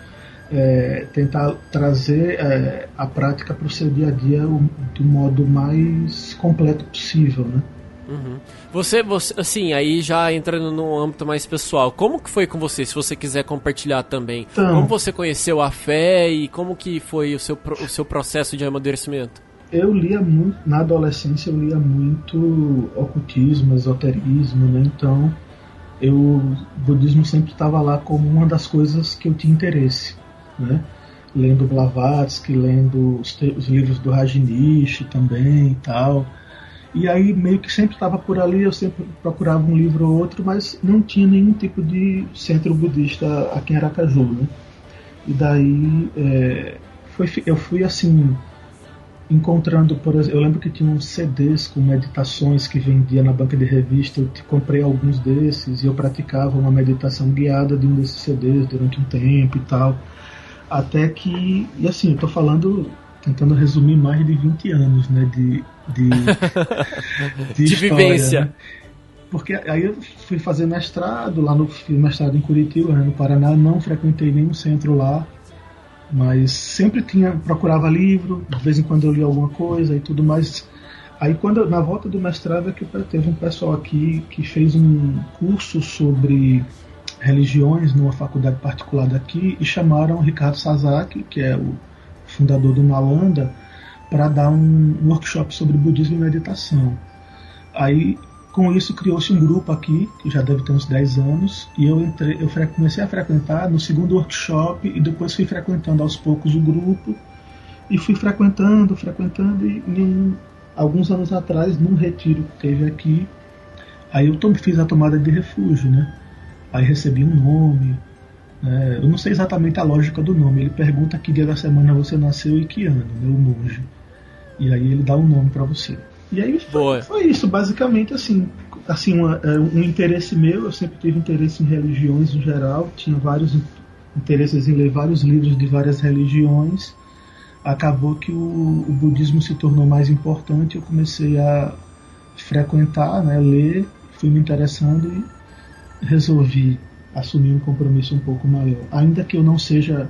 é, tentar trazer é, a prática para o seu dia a dia do modo mais completo possível. Né? Uhum. Você, você, assim, aí já entrando no âmbito mais pessoal, como que foi com você, se você quiser compartilhar também? Então, como você conheceu a fé e como que foi o seu, o seu processo de amadurecimento? Eu lia muito, na adolescência eu lia muito ocultismo, esoterismo, né? Então, eu, o budismo sempre estava lá como uma das coisas que eu tinha interesse, né? Lendo Blavatsky, lendo os, os livros do Rajneesh também e tal e aí meio que sempre estava por ali, eu sempre procurava um livro ou outro, mas não tinha nenhum tipo de centro budista aqui em Aracaju, né? E daí é, foi, eu fui assim encontrando, por exemplo, eu lembro que tinha uns CDs com meditações que vendia na banca de revista, eu comprei alguns desses e eu praticava uma meditação guiada de um desses CDs durante um tempo e tal. Até que, e assim, eu tô falando tentando resumir mais de 20 anos né, de, de, de, de história, vivência. Né? Porque aí eu fui fazer mestrado lá no mestrado em Curitiba, né, no Paraná, não frequentei nenhum centro lá, mas sempre tinha procurava livro, de vez em quando eu lia alguma coisa e tudo mais. Aí quando na volta do mestrado é que teve um pessoal aqui que fez um curso sobre religiões numa faculdade particular daqui e chamaram Ricardo Sasaki, que é o fundador do Nalanda, para dar um workshop sobre budismo e meditação. Aí, com isso, criou-se um grupo aqui, que já deve ter uns 10 anos, e eu, entrei, eu comecei a frequentar no segundo workshop e depois fui frequentando aos poucos o grupo e fui frequentando, frequentando, e alguns anos atrás, num retiro que teve aqui, aí eu fiz a tomada de refúgio, né? Aí recebi um nome, é, eu não sei exatamente a lógica do nome. Ele pergunta que dia da semana você nasceu e que ano, né, o monge. E aí ele dá um nome para você. E aí foi, foi, isso, basicamente assim, assim uma, é, um interesse meu. Eu sempre tive interesse em religiões em geral. Tinha vários interesses em ler vários livros de várias religiões. Acabou que o, o budismo se tornou mais importante. Eu comecei a frequentar, né, ler, fui me interessando e resolvi assumir um compromisso um pouco maior. Ainda que eu não seja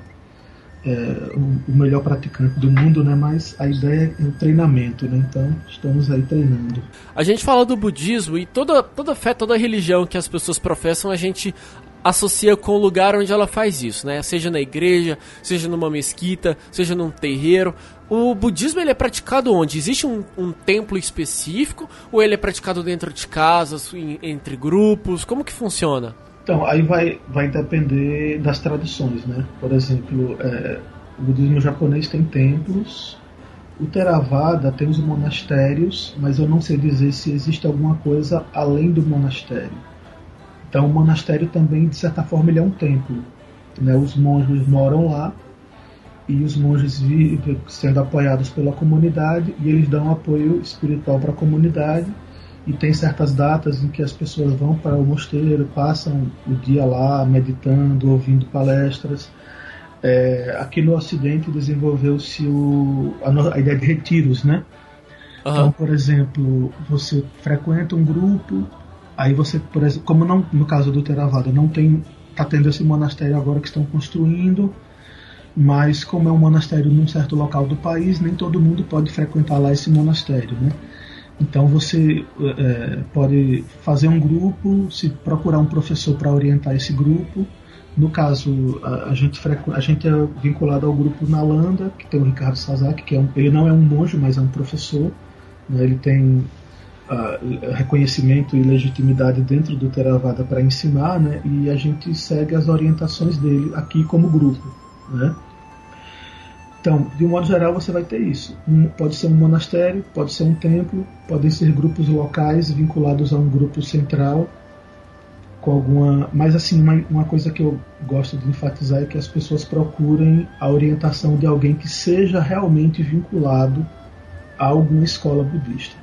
é, o, o, melhor praticante do mundo, né? Mas a ideia é o treinamento, né? Então estamos aí treinando. A gente fala do budismo e toda, toda fé, toda religião que as pessoas professam, a gente associa com o lugar onde ela faz isso, né? Seja na igreja, seja numa mesquita, seja num terreiro. O budismo ele é praticado onde? Existe um, um templo específico ou ele é praticado dentro de casas, em, entre grupos? Como que funciona? Então, aí vai, vai depender das tradições, né? Por exemplo, é, o budismo japonês tem templos o Theravada tem os monastérios, mas eu não sei dizer se existe alguma coisa além do monastério. Então, o monastério também, de certa forma, ele é um templo. Né? Os monges moram lá e os monges vivem sendo apoiados pela comunidade e eles dão apoio espiritual para a comunidade e tem certas datas em que as pessoas vão para o mosteiro, passam o dia lá meditando, ouvindo palestras. É, aqui no Ocidente desenvolveu-se a, a, ideia de retiros, né? Uhum. Então, por exemplo, você frequenta um grupo, aí você, por exemplo, como não, no caso do Theravada, não tem, está tendo esse monastério agora que estão construindo, mas como é um monastério num certo local do país, nem todo mundo pode frequentar lá esse monastério, né? Então você é, pode fazer um grupo, se procurar um professor para orientar esse grupo. No caso, a, a gente, a gente é vinculado ao grupo Nalanda, que tem o Ricardo Sasaki, que é um, ele não é um monge, mas é um professor. Né? Ele tem uh, reconhecimento e legitimidade dentro do Theravada para ensinar, né? e a gente segue as orientações dele aqui como grupo. Né? Então, de um modo geral, você vai ter isso. Um, pode ser um monastério, pode ser um templo, podem ser grupos locais vinculados a um grupo central, com alguma. Mas, assim, uma, uma coisa que eu gosto de enfatizar é que as pessoas procurem a orientação de alguém que seja realmente vinculado a alguma escola budista.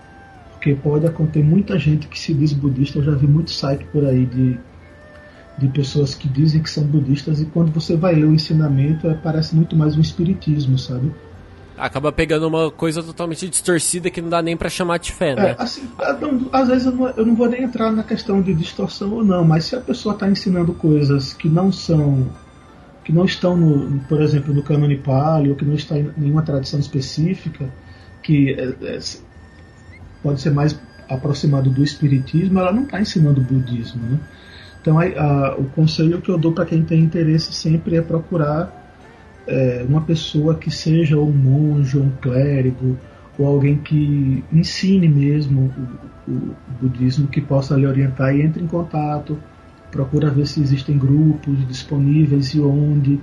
Porque pode acontecer muita gente que se diz budista, eu já vi muito site por aí de de pessoas que dizem que são budistas e quando você vai ler o ensinamento é, parece muito mais um espiritismo, sabe? Acaba pegando uma coisa totalmente distorcida que não dá nem para chamar de fé, né? É, assim, é, às vezes eu não, eu não, vou nem entrar na questão de distorção ou não, mas se a pessoa está ensinando coisas que não são que não estão no, por exemplo, no Kanoni Pali ou que não está em nenhuma tradição específica, que é, é, pode ser mais aproximado do espiritismo, ela não está ensinando budismo, né? Então, a, a, o conselho que eu dou para quem tem interesse sempre é procurar é, uma pessoa que seja um monge, um clérigo, ou alguém que ensine mesmo o, o, budismo, que possa lhe orientar e entre em contato, procura ver se existem grupos disponíveis e onde.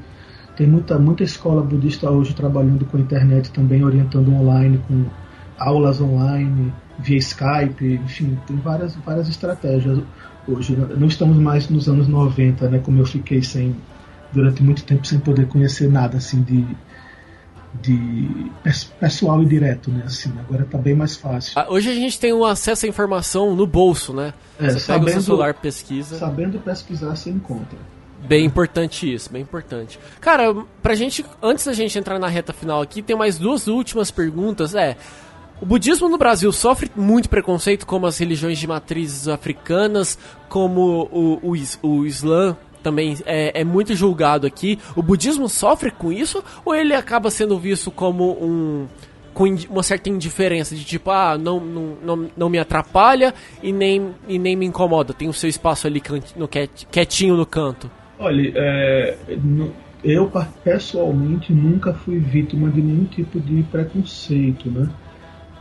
Tem muita, muita escola budista hoje trabalhando com a internet também, orientando online, com aulas online, via Skype, enfim, tem várias, várias estratégias hoje. Não estamos mais nos anos 90, né, como eu fiquei sem durante muito tempo sem poder conhecer nada assim de de pessoal e direto, né? Assim, agora está bem mais fácil. Ah, hoje a gente tem um acesso à informação no bolso, né? É, você sabendo, pega o celular, pesquisa. Sabendo pesquisar, você encontra. Bem importante isso, bem importante. Cara, pra gente, antes da gente entrar na reta final aqui, tem mais duas últimas perguntas. É, o budismo no Brasil sofre muito preconceito, como as religiões de matrizes africanas, como o, o, o Islã também é, é, muito julgado aqui. O budismo sofre com isso ou ele acaba sendo visto como um com uma certa indiferença de tipo ah não não, não, não me atrapalha e nem, e nem me incomoda tem o seu espaço ali no quietinho no canto olha é, eu pessoalmente nunca fui vítima de nenhum tipo de preconceito né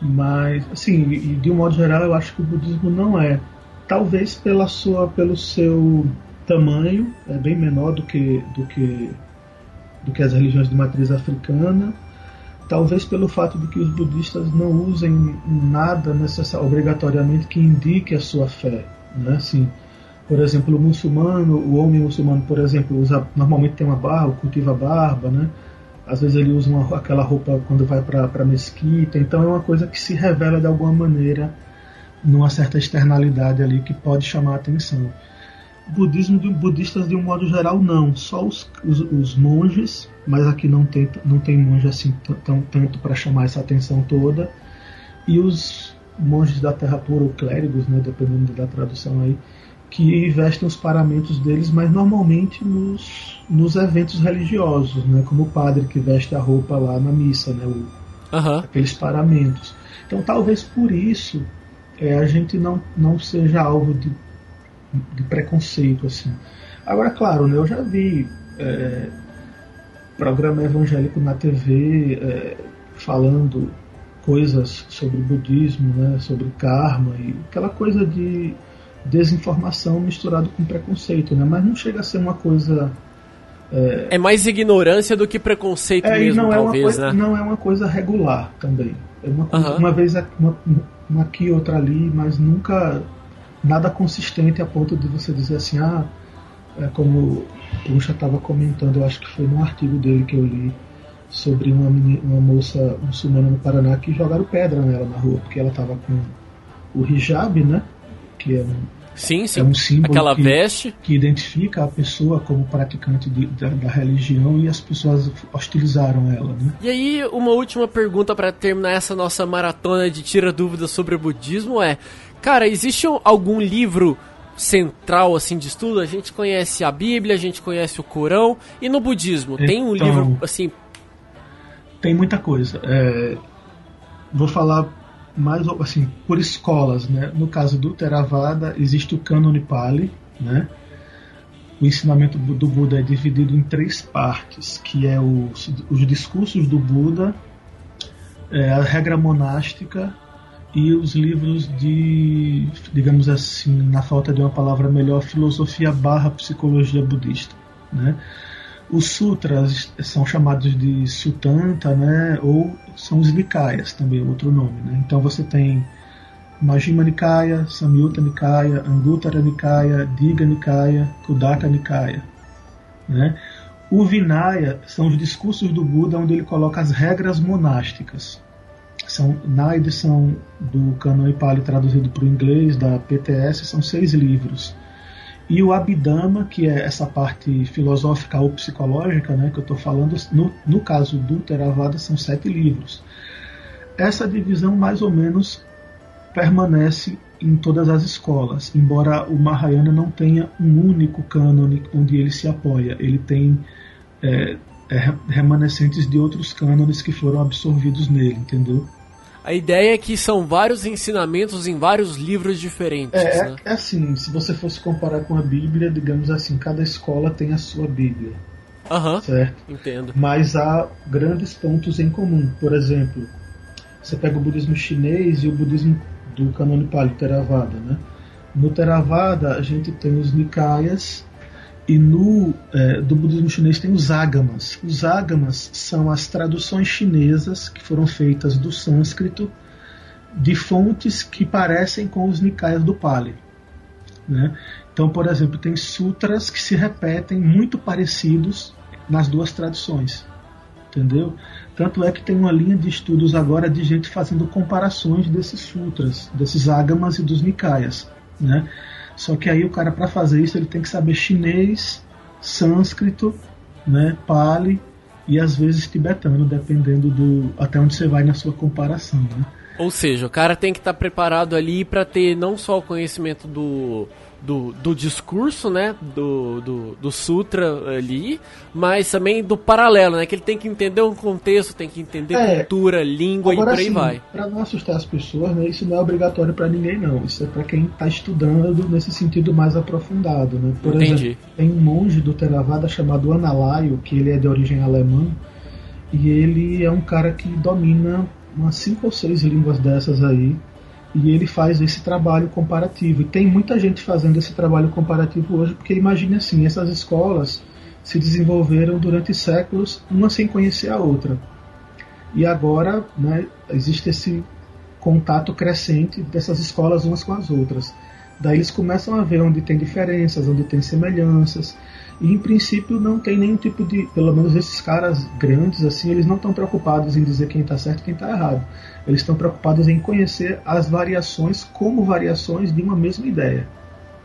mas, assim, de um modo geral, eu acho que o budismo não é. Talvez pela sua, pelo seu tamanho, é bem menor do que, do que, do que as religiões de matriz africana. Talvez pelo fato de que os budistas não usem nada necessar, obrigatoriamente que indique a sua fé. Né? Assim, por exemplo, o muçulmano, o homem muçulmano, por exemplo, usa, normalmente tem uma barba, cultiva barba, né? Às vezes ele usa uma, aquela roupa quando vai para a mesquita, então é uma coisa que se revela de alguma maneira numa certa externalidade ali que pode chamar a atenção. Budismo de budistas de um modo geral não, só os, os, os monges, mas aqui não tem, não tem monge assim tão, tanto para chamar essa atenção toda, e os monges da Terra Pura, ou clérigos, né, dependendo da tradução aí, que vestem os paramentos deles, mas normalmente nos, nos eventos religiosos, né? Como o padre que veste a roupa lá na missa, né? O, uhum. Aqueles paramentos. Então talvez por isso é, a gente não, não seja alvo de, de preconceito assim. Agora, claro, né, eu já vi é, programa evangélico na TV é, falando coisas sobre budismo, né, sobre karma e aquela coisa de desinformação misturado com preconceito, né? Mas não chega a ser uma coisa É, é mais ignorância do que preconceito é, mesmo, não talvez, é coisa, né? Não é uma coisa regular também. É uma, uhum. uma vez uma, uma aqui, outra ali, mas nunca nada consistente a ponto de você dizer assim, ah, é como o Puxa estava comentando, eu acho que foi num artigo dele que eu li sobre uma, uma moça muçulmana no Paraná que jogaram pedra nela na rua, porque ela estava com o hijab, né? Que é um, sim, sim. É um símbolo Aquela que, veste. que identifica a pessoa como praticante de, da, da, religião e as pessoas hostilizaram ela, né? E aí, uma última pergunta para terminar essa nossa maratona de tira dúvidas sobre o budismo é, cara, existe algum livro central assim de estudo? A gente conhece a Bíblia, a gente conhece o Corão e no budismo então, tem um então, livro assim tem muita coisa. É, vou falar mais assim por escolas, né? No caso do Theravada existe o Cânone Pali, né? O ensinamento do Buda é dividido em três partes, que é os, os discursos do Buda, é, a regra monástica e os livros de, digamos assim, na falta de uma palavra melhor, filosofia barra psicologia budista, né? Os sutras são chamados de sutanta, né? Ou são os nikayas, também outro nome, né? Então você tem Majjhima Nikaya, Samyutta Nikaya, Anguttara Nikaya, Diga Nikaya, Kudaka Nikaya, né? O Vinaya são os discursos do Buda onde ele coloca as regras monásticas. São, na edição do Canon Pali traduzido para o inglês da PTS, são seis livros. E o Abhidhamma, que é essa parte filosófica ou psicológica né, que eu estou falando, no, no caso do Theravada, são sete livros. Essa divisão, mais ou menos, permanece em todas as escolas, embora o Mahayana não tenha um único cânone onde ele se apoia. Ele tem é, é, remanescentes de outros cânones que foram absorvidos nele, entendeu? A ideia é que são vários ensinamentos em vários livros diferentes. É, né? é, assim, se você fosse comparar com a Bíblia, digamos assim, cada escola tem a sua Bíblia. Aham. Uhum, certo? Entendo. Mas há grandes pontos em comum. Por exemplo, você pega o budismo chinês e o budismo do Kanoni Pali, Theravada, né? No Theravada a gente tem os Nikayas e no é, do budismo chinês tem os agamas. Os agamas são as traduções chinesas que foram feitas do sânscrito de fontes que parecem com os nikayas do Pali. Né? Então, por exemplo, tem sutras que se repetem muito parecidos nas duas traduções. Entendeu? Tanto é que tem uma linha de estudos agora de gente fazendo comparações desses sutras, desses agamas e dos nikayas. Né? Só que aí o cara para fazer isso ele tem que saber chinês, sânscrito, né, pali e às vezes tibetano, dependendo do até onde você vai na sua comparação, né? Ou seja, o cara tem que estar tá preparado ali para ter não só o conhecimento do, do, do discurso, né, do, do, do, sutra ali, mas também do paralelo, né, que ele tem que entender um contexto, tem que entender é, cultura, língua agora, e por aí assim, vai. Para não assustar as pessoas, né, isso não é obrigatório para ninguém não, isso é para quem está estudando nesse sentido mais aprofundado, né. Por Entendi. exemplo, tem um monge do Theravada chamado Analaio, que ele é de origem alemã, e ele é um cara que domina umas cinco ou seis línguas dessas aí, e ele faz esse trabalho comparativo. E tem muita gente fazendo esse trabalho comparativo hoje, porque imagine assim, essas escolas se desenvolveram durante séculos, uma sem conhecer a outra. E agora né, existe esse contato crescente dessas escolas umas com as outras. Daí eles começam a ver onde tem diferenças, onde tem semelhanças. E em princípio não tem nenhum tipo de. Pelo menos esses caras grandes, assim, eles não estão preocupados em dizer quem está certo e quem está errado. Eles estão preocupados em conhecer as variações como variações de uma mesma ideia.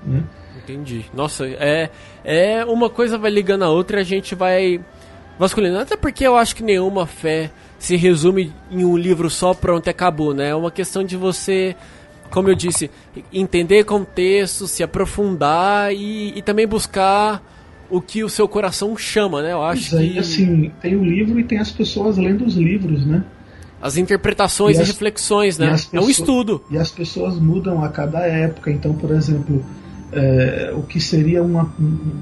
Né? Entendi. Nossa, é, é uma coisa vai ligando a outra e a gente vai vasculhando. Até porque eu acho que nenhuma fé se resume em um livro só, pronto, acabou, né? É uma questão de você como eu disse, entender contexto, se aprofundar e, e também buscar o que o seu coração chama, né? Eu acho aí, que assim tem o livro e tem as pessoas lendo os livros, né? As interpretações e, e as, reflexões, né? E é um estudo. E as pessoas mudam a cada época. Então, por exemplo, é, o que seria uma,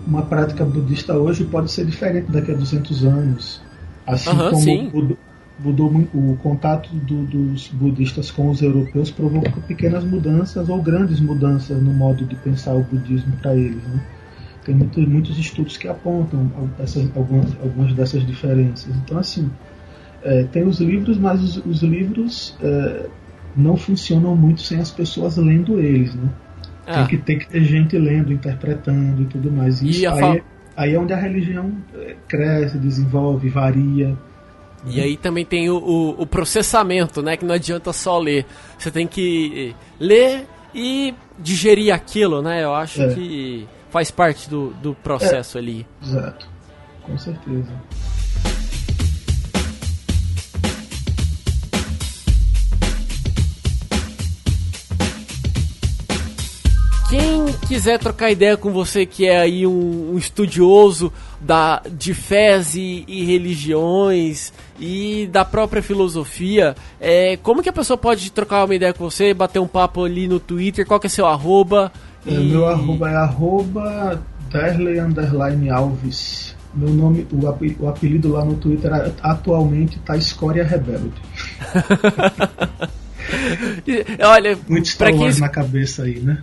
uma prática budista hoje pode ser diferente daqui a 200 anos. Assim uhum, como mudou, o contato do, dos budistas com os europeus provocou pequenas mudanças ou grandes mudanças no modo de pensar o budismo para eles. Né? Tem muito, muitos estudos que apontam essas, algumas, algumas dessas diferenças. Então, assim, é, tem os livros, mas os, os livros é, não funcionam muito sem as pessoas lendo eles, né? Ah. Tem, que, tem que ter gente lendo, interpretando e tudo mais. E isso aí, aí é onde a religião é, cresce, desenvolve, varia. E aí também tem o, o, o, processamento, né? Que não adianta só ler. Você tem que ler e digerir aquilo, né? Eu acho é. que faz parte do, do processo é. ali. Exato, com certeza. Quem quiser trocar ideia com você, que é aí um, um estudioso da, de fés e, e, religiões e da própria filosofia, é, como que a pessoa pode trocar uma ideia com você, bater um papo ali no Twitter? Qual que é seu arroba? É, e... Meu arroba é arroba Derley Underline Alves. Meu nome, o, apelido lá no Twitter atualmente tá Escória Rebelde. olha, muito Star Wars quem... na cabeça aí, né?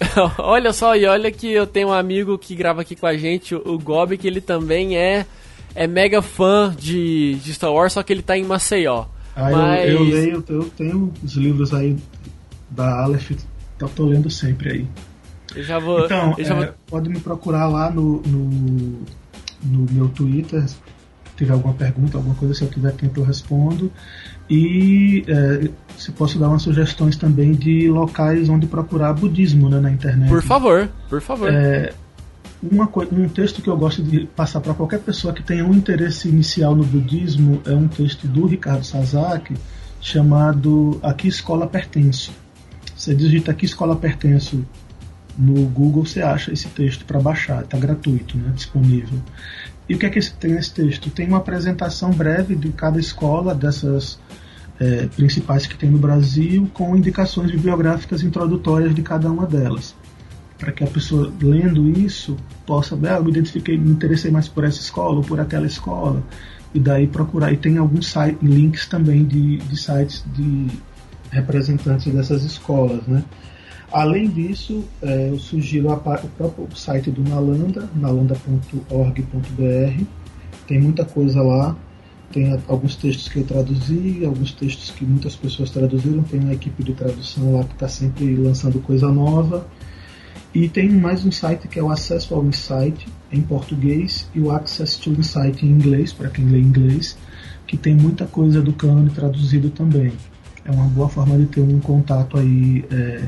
olha só, e olha que eu tenho um amigo que grava aqui com a gente, o Gobi, que ele também é, é mega fã de, de Star Wars, só que ele tá em Maceió. Ah, Mas... eu, eu leio, eu tenho os livros aí da Aleph, tô, tô lendo sempre aí. Eu já vou. Então, já é, vou... pode me procurar lá no, no, no meu Twitter. Se tiver alguma pergunta, alguma coisa, se eu tiver tempo eu respondo. E é, se posso dar umas sugestões também de locais onde procurar budismo né, na internet. Por favor, por favor. É, uma, um texto que eu gosto de passar para qualquer pessoa que tenha um interesse inicial no budismo é um texto do Ricardo Sasaki chamado Aqui Escola Pertenço. Você digita Aqui Escola Pertenço no Google, você acha esse texto para baixar, está gratuito, né, disponível. E o que é que tem nesse texto? Tem uma apresentação breve de cada escola dessas é, principais que tem no Brasil, com indicações bibliográficas introdutórias de cada uma delas. Para que a pessoa, lendo isso, possa ver, ah, eu me identifiquei, me interessei mais por essa escola ou por aquela escola, e daí procurar. E tem alguns site, links também de, de sites de representantes dessas escolas, né? Além disso, é, eu sugiro a, o próprio site do Nalanda, nalanda.org.br. Tem muita coisa lá tem alguns textos que eu traduzi, alguns textos que muitas pessoas traduziram. Tem uma equipe de tradução lá que está sempre lançando coisa nova. E tem mais um site que é o Acesso ao Insight em português e o Access to Insight em inglês, para quem lê inglês, que tem muita coisa do cânone traduzido também. É uma boa forma de ter um contato aí é,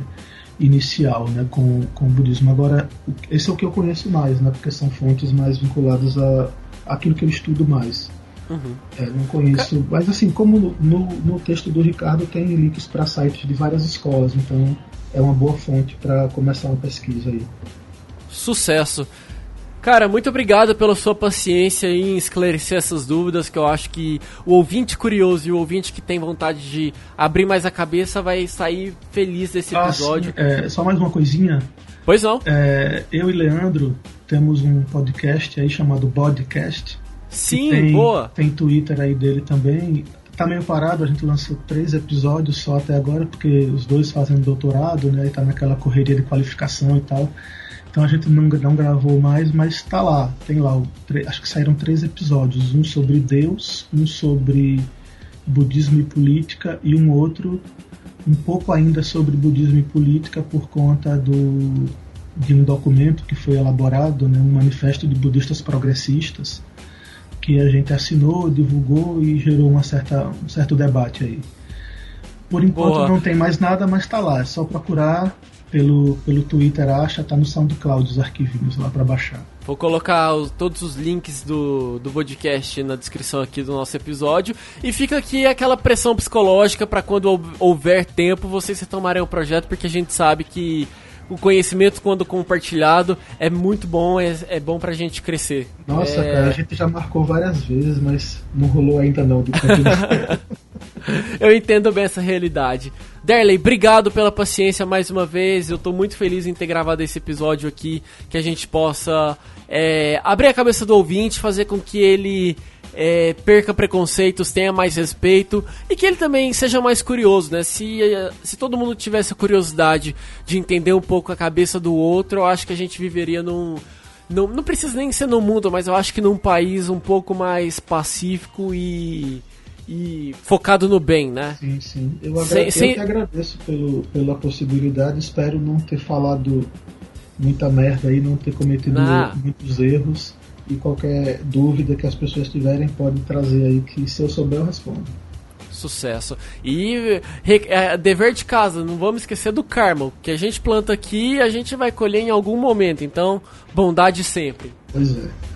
inicial né, com, com o budismo. Agora, esse é o que eu conheço mais, né, porque são fontes mais vinculadas a aquilo que eu estudo mais. Uhum. É, não conheço. Mas assim, como no, no, texto do Ricardo tem links para sites de várias escolas, então é uma boa fonte para começar uma pesquisa aí. Sucesso! Cara, muito obrigado pela sua paciência em esclarecer essas dúvidas, que eu acho que o ouvinte curioso e o ouvinte que tem vontade de abrir mais a cabeça vai sair feliz desse episódio. Ah, é, só mais uma coisinha. Pois não. É, eu e Leandro temos um podcast aí chamado Podcast, Sim, tem, boa. Tem Twitter aí dele também. Tá meio parado, a gente lançou três episódios só até agora, porque os dois fazem doutorado, né? E tá naquela correria de qualificação e tal. Então a gente não, não gravou mais, mas tá lá. Tem lá, acho que saíram três episódios. Um sobre Deus, um sobre budismo e política e um outro um pouco ainda sobre budismo e política por conta do de um documento que foi elaborado, né, um manifesto de budistas progressistas, que a gente assinou, divulgou e gerou uma certa, um certo debate aí. Por enquanto Boa. não tem mais nada, mas está lá. É só procurar pelo, pelo Twitter, acha, tá no SoundCloud os arquivinhos lá para baixar. Vou colocar os, todos os links do, do podcast na descrição aqui do nosso episódio. E fica aqui aquela pressão psicológica para quando houver tempo vocês retomarem o projeto, porque a gente sabe que o conhecimento, quando compartilhado, é muito bom, é, é bom pra gente crescer. Nossa, é... cara, a gente já marcou várias vezes, mas não rolou ainda não. Eu entendo bem essa realidade. Derley, obrigado pela paciência mais uma vez. Eu tô muito feliz em ter gravado esse episódio aqui, que a gente possa é, abrir a cabeça do ouvinte, fazer com que ele é, perca preconceitos, tenha mais respeito e que ele também seja mais curioso, né? Se, se todo mundo tivesse a curiosidade de entender um pouco a cabeça do outro, eu acho que a gente viveria num, não, não precisa nem ser no mundo, mas eu acho que num país um pouco mais pacífico e, e focado no bem, né? Sim, sim. Eu, agra sem, sem... agradeço pelo, pela possibilidade, espero não ter falado muita merda aí, não ter cometido ah. muitos erros. E qualquer dúvida que as pessoas tiverem, podem trazer aí, que se eu souber eu respondo. Sucesso. E é, dever de casa, não vamos esquecer do karma. O que a gente planta aqui, a gente vai colher em algum momento. Então, bondade sempre. Pois é.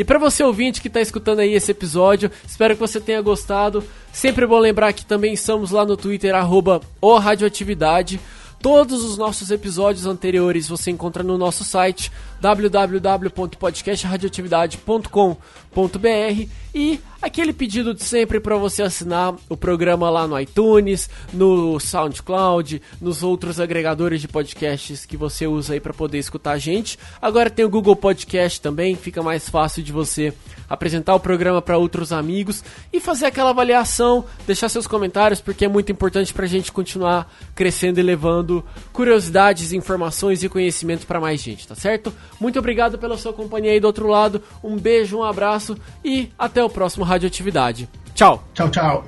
E para você ouvinte que está escutando aí esse episódio, espero que você tenha gostado. Sempre bom lembrar que também estamos lá no Twitter, arroba Radioatividade. Todos os nossos episódios anteriores você encontra no nosso site www.podcastradioatividade.com.br e aquele pedido de sempre para você assinar o programa lá no iTunes, no SoundCloud, nos outros agregadores de podcasts que você usa aí para poder escutar a gente. Agora tem o Google Podcast também, fica mais fácil de você apresentar o programa para outros amigos e fazer aquela avaliação, deixar seus comentários porque é muito importante para a gente continuar crescendo e levando curiosidades, informações e conhecimento para mais gente, tá certo? Muito obrigado pela sua companhia aí do outro lado. Um beijo, um abraço e até o próximo Radioatividade. Tchau. Tchau, tchau.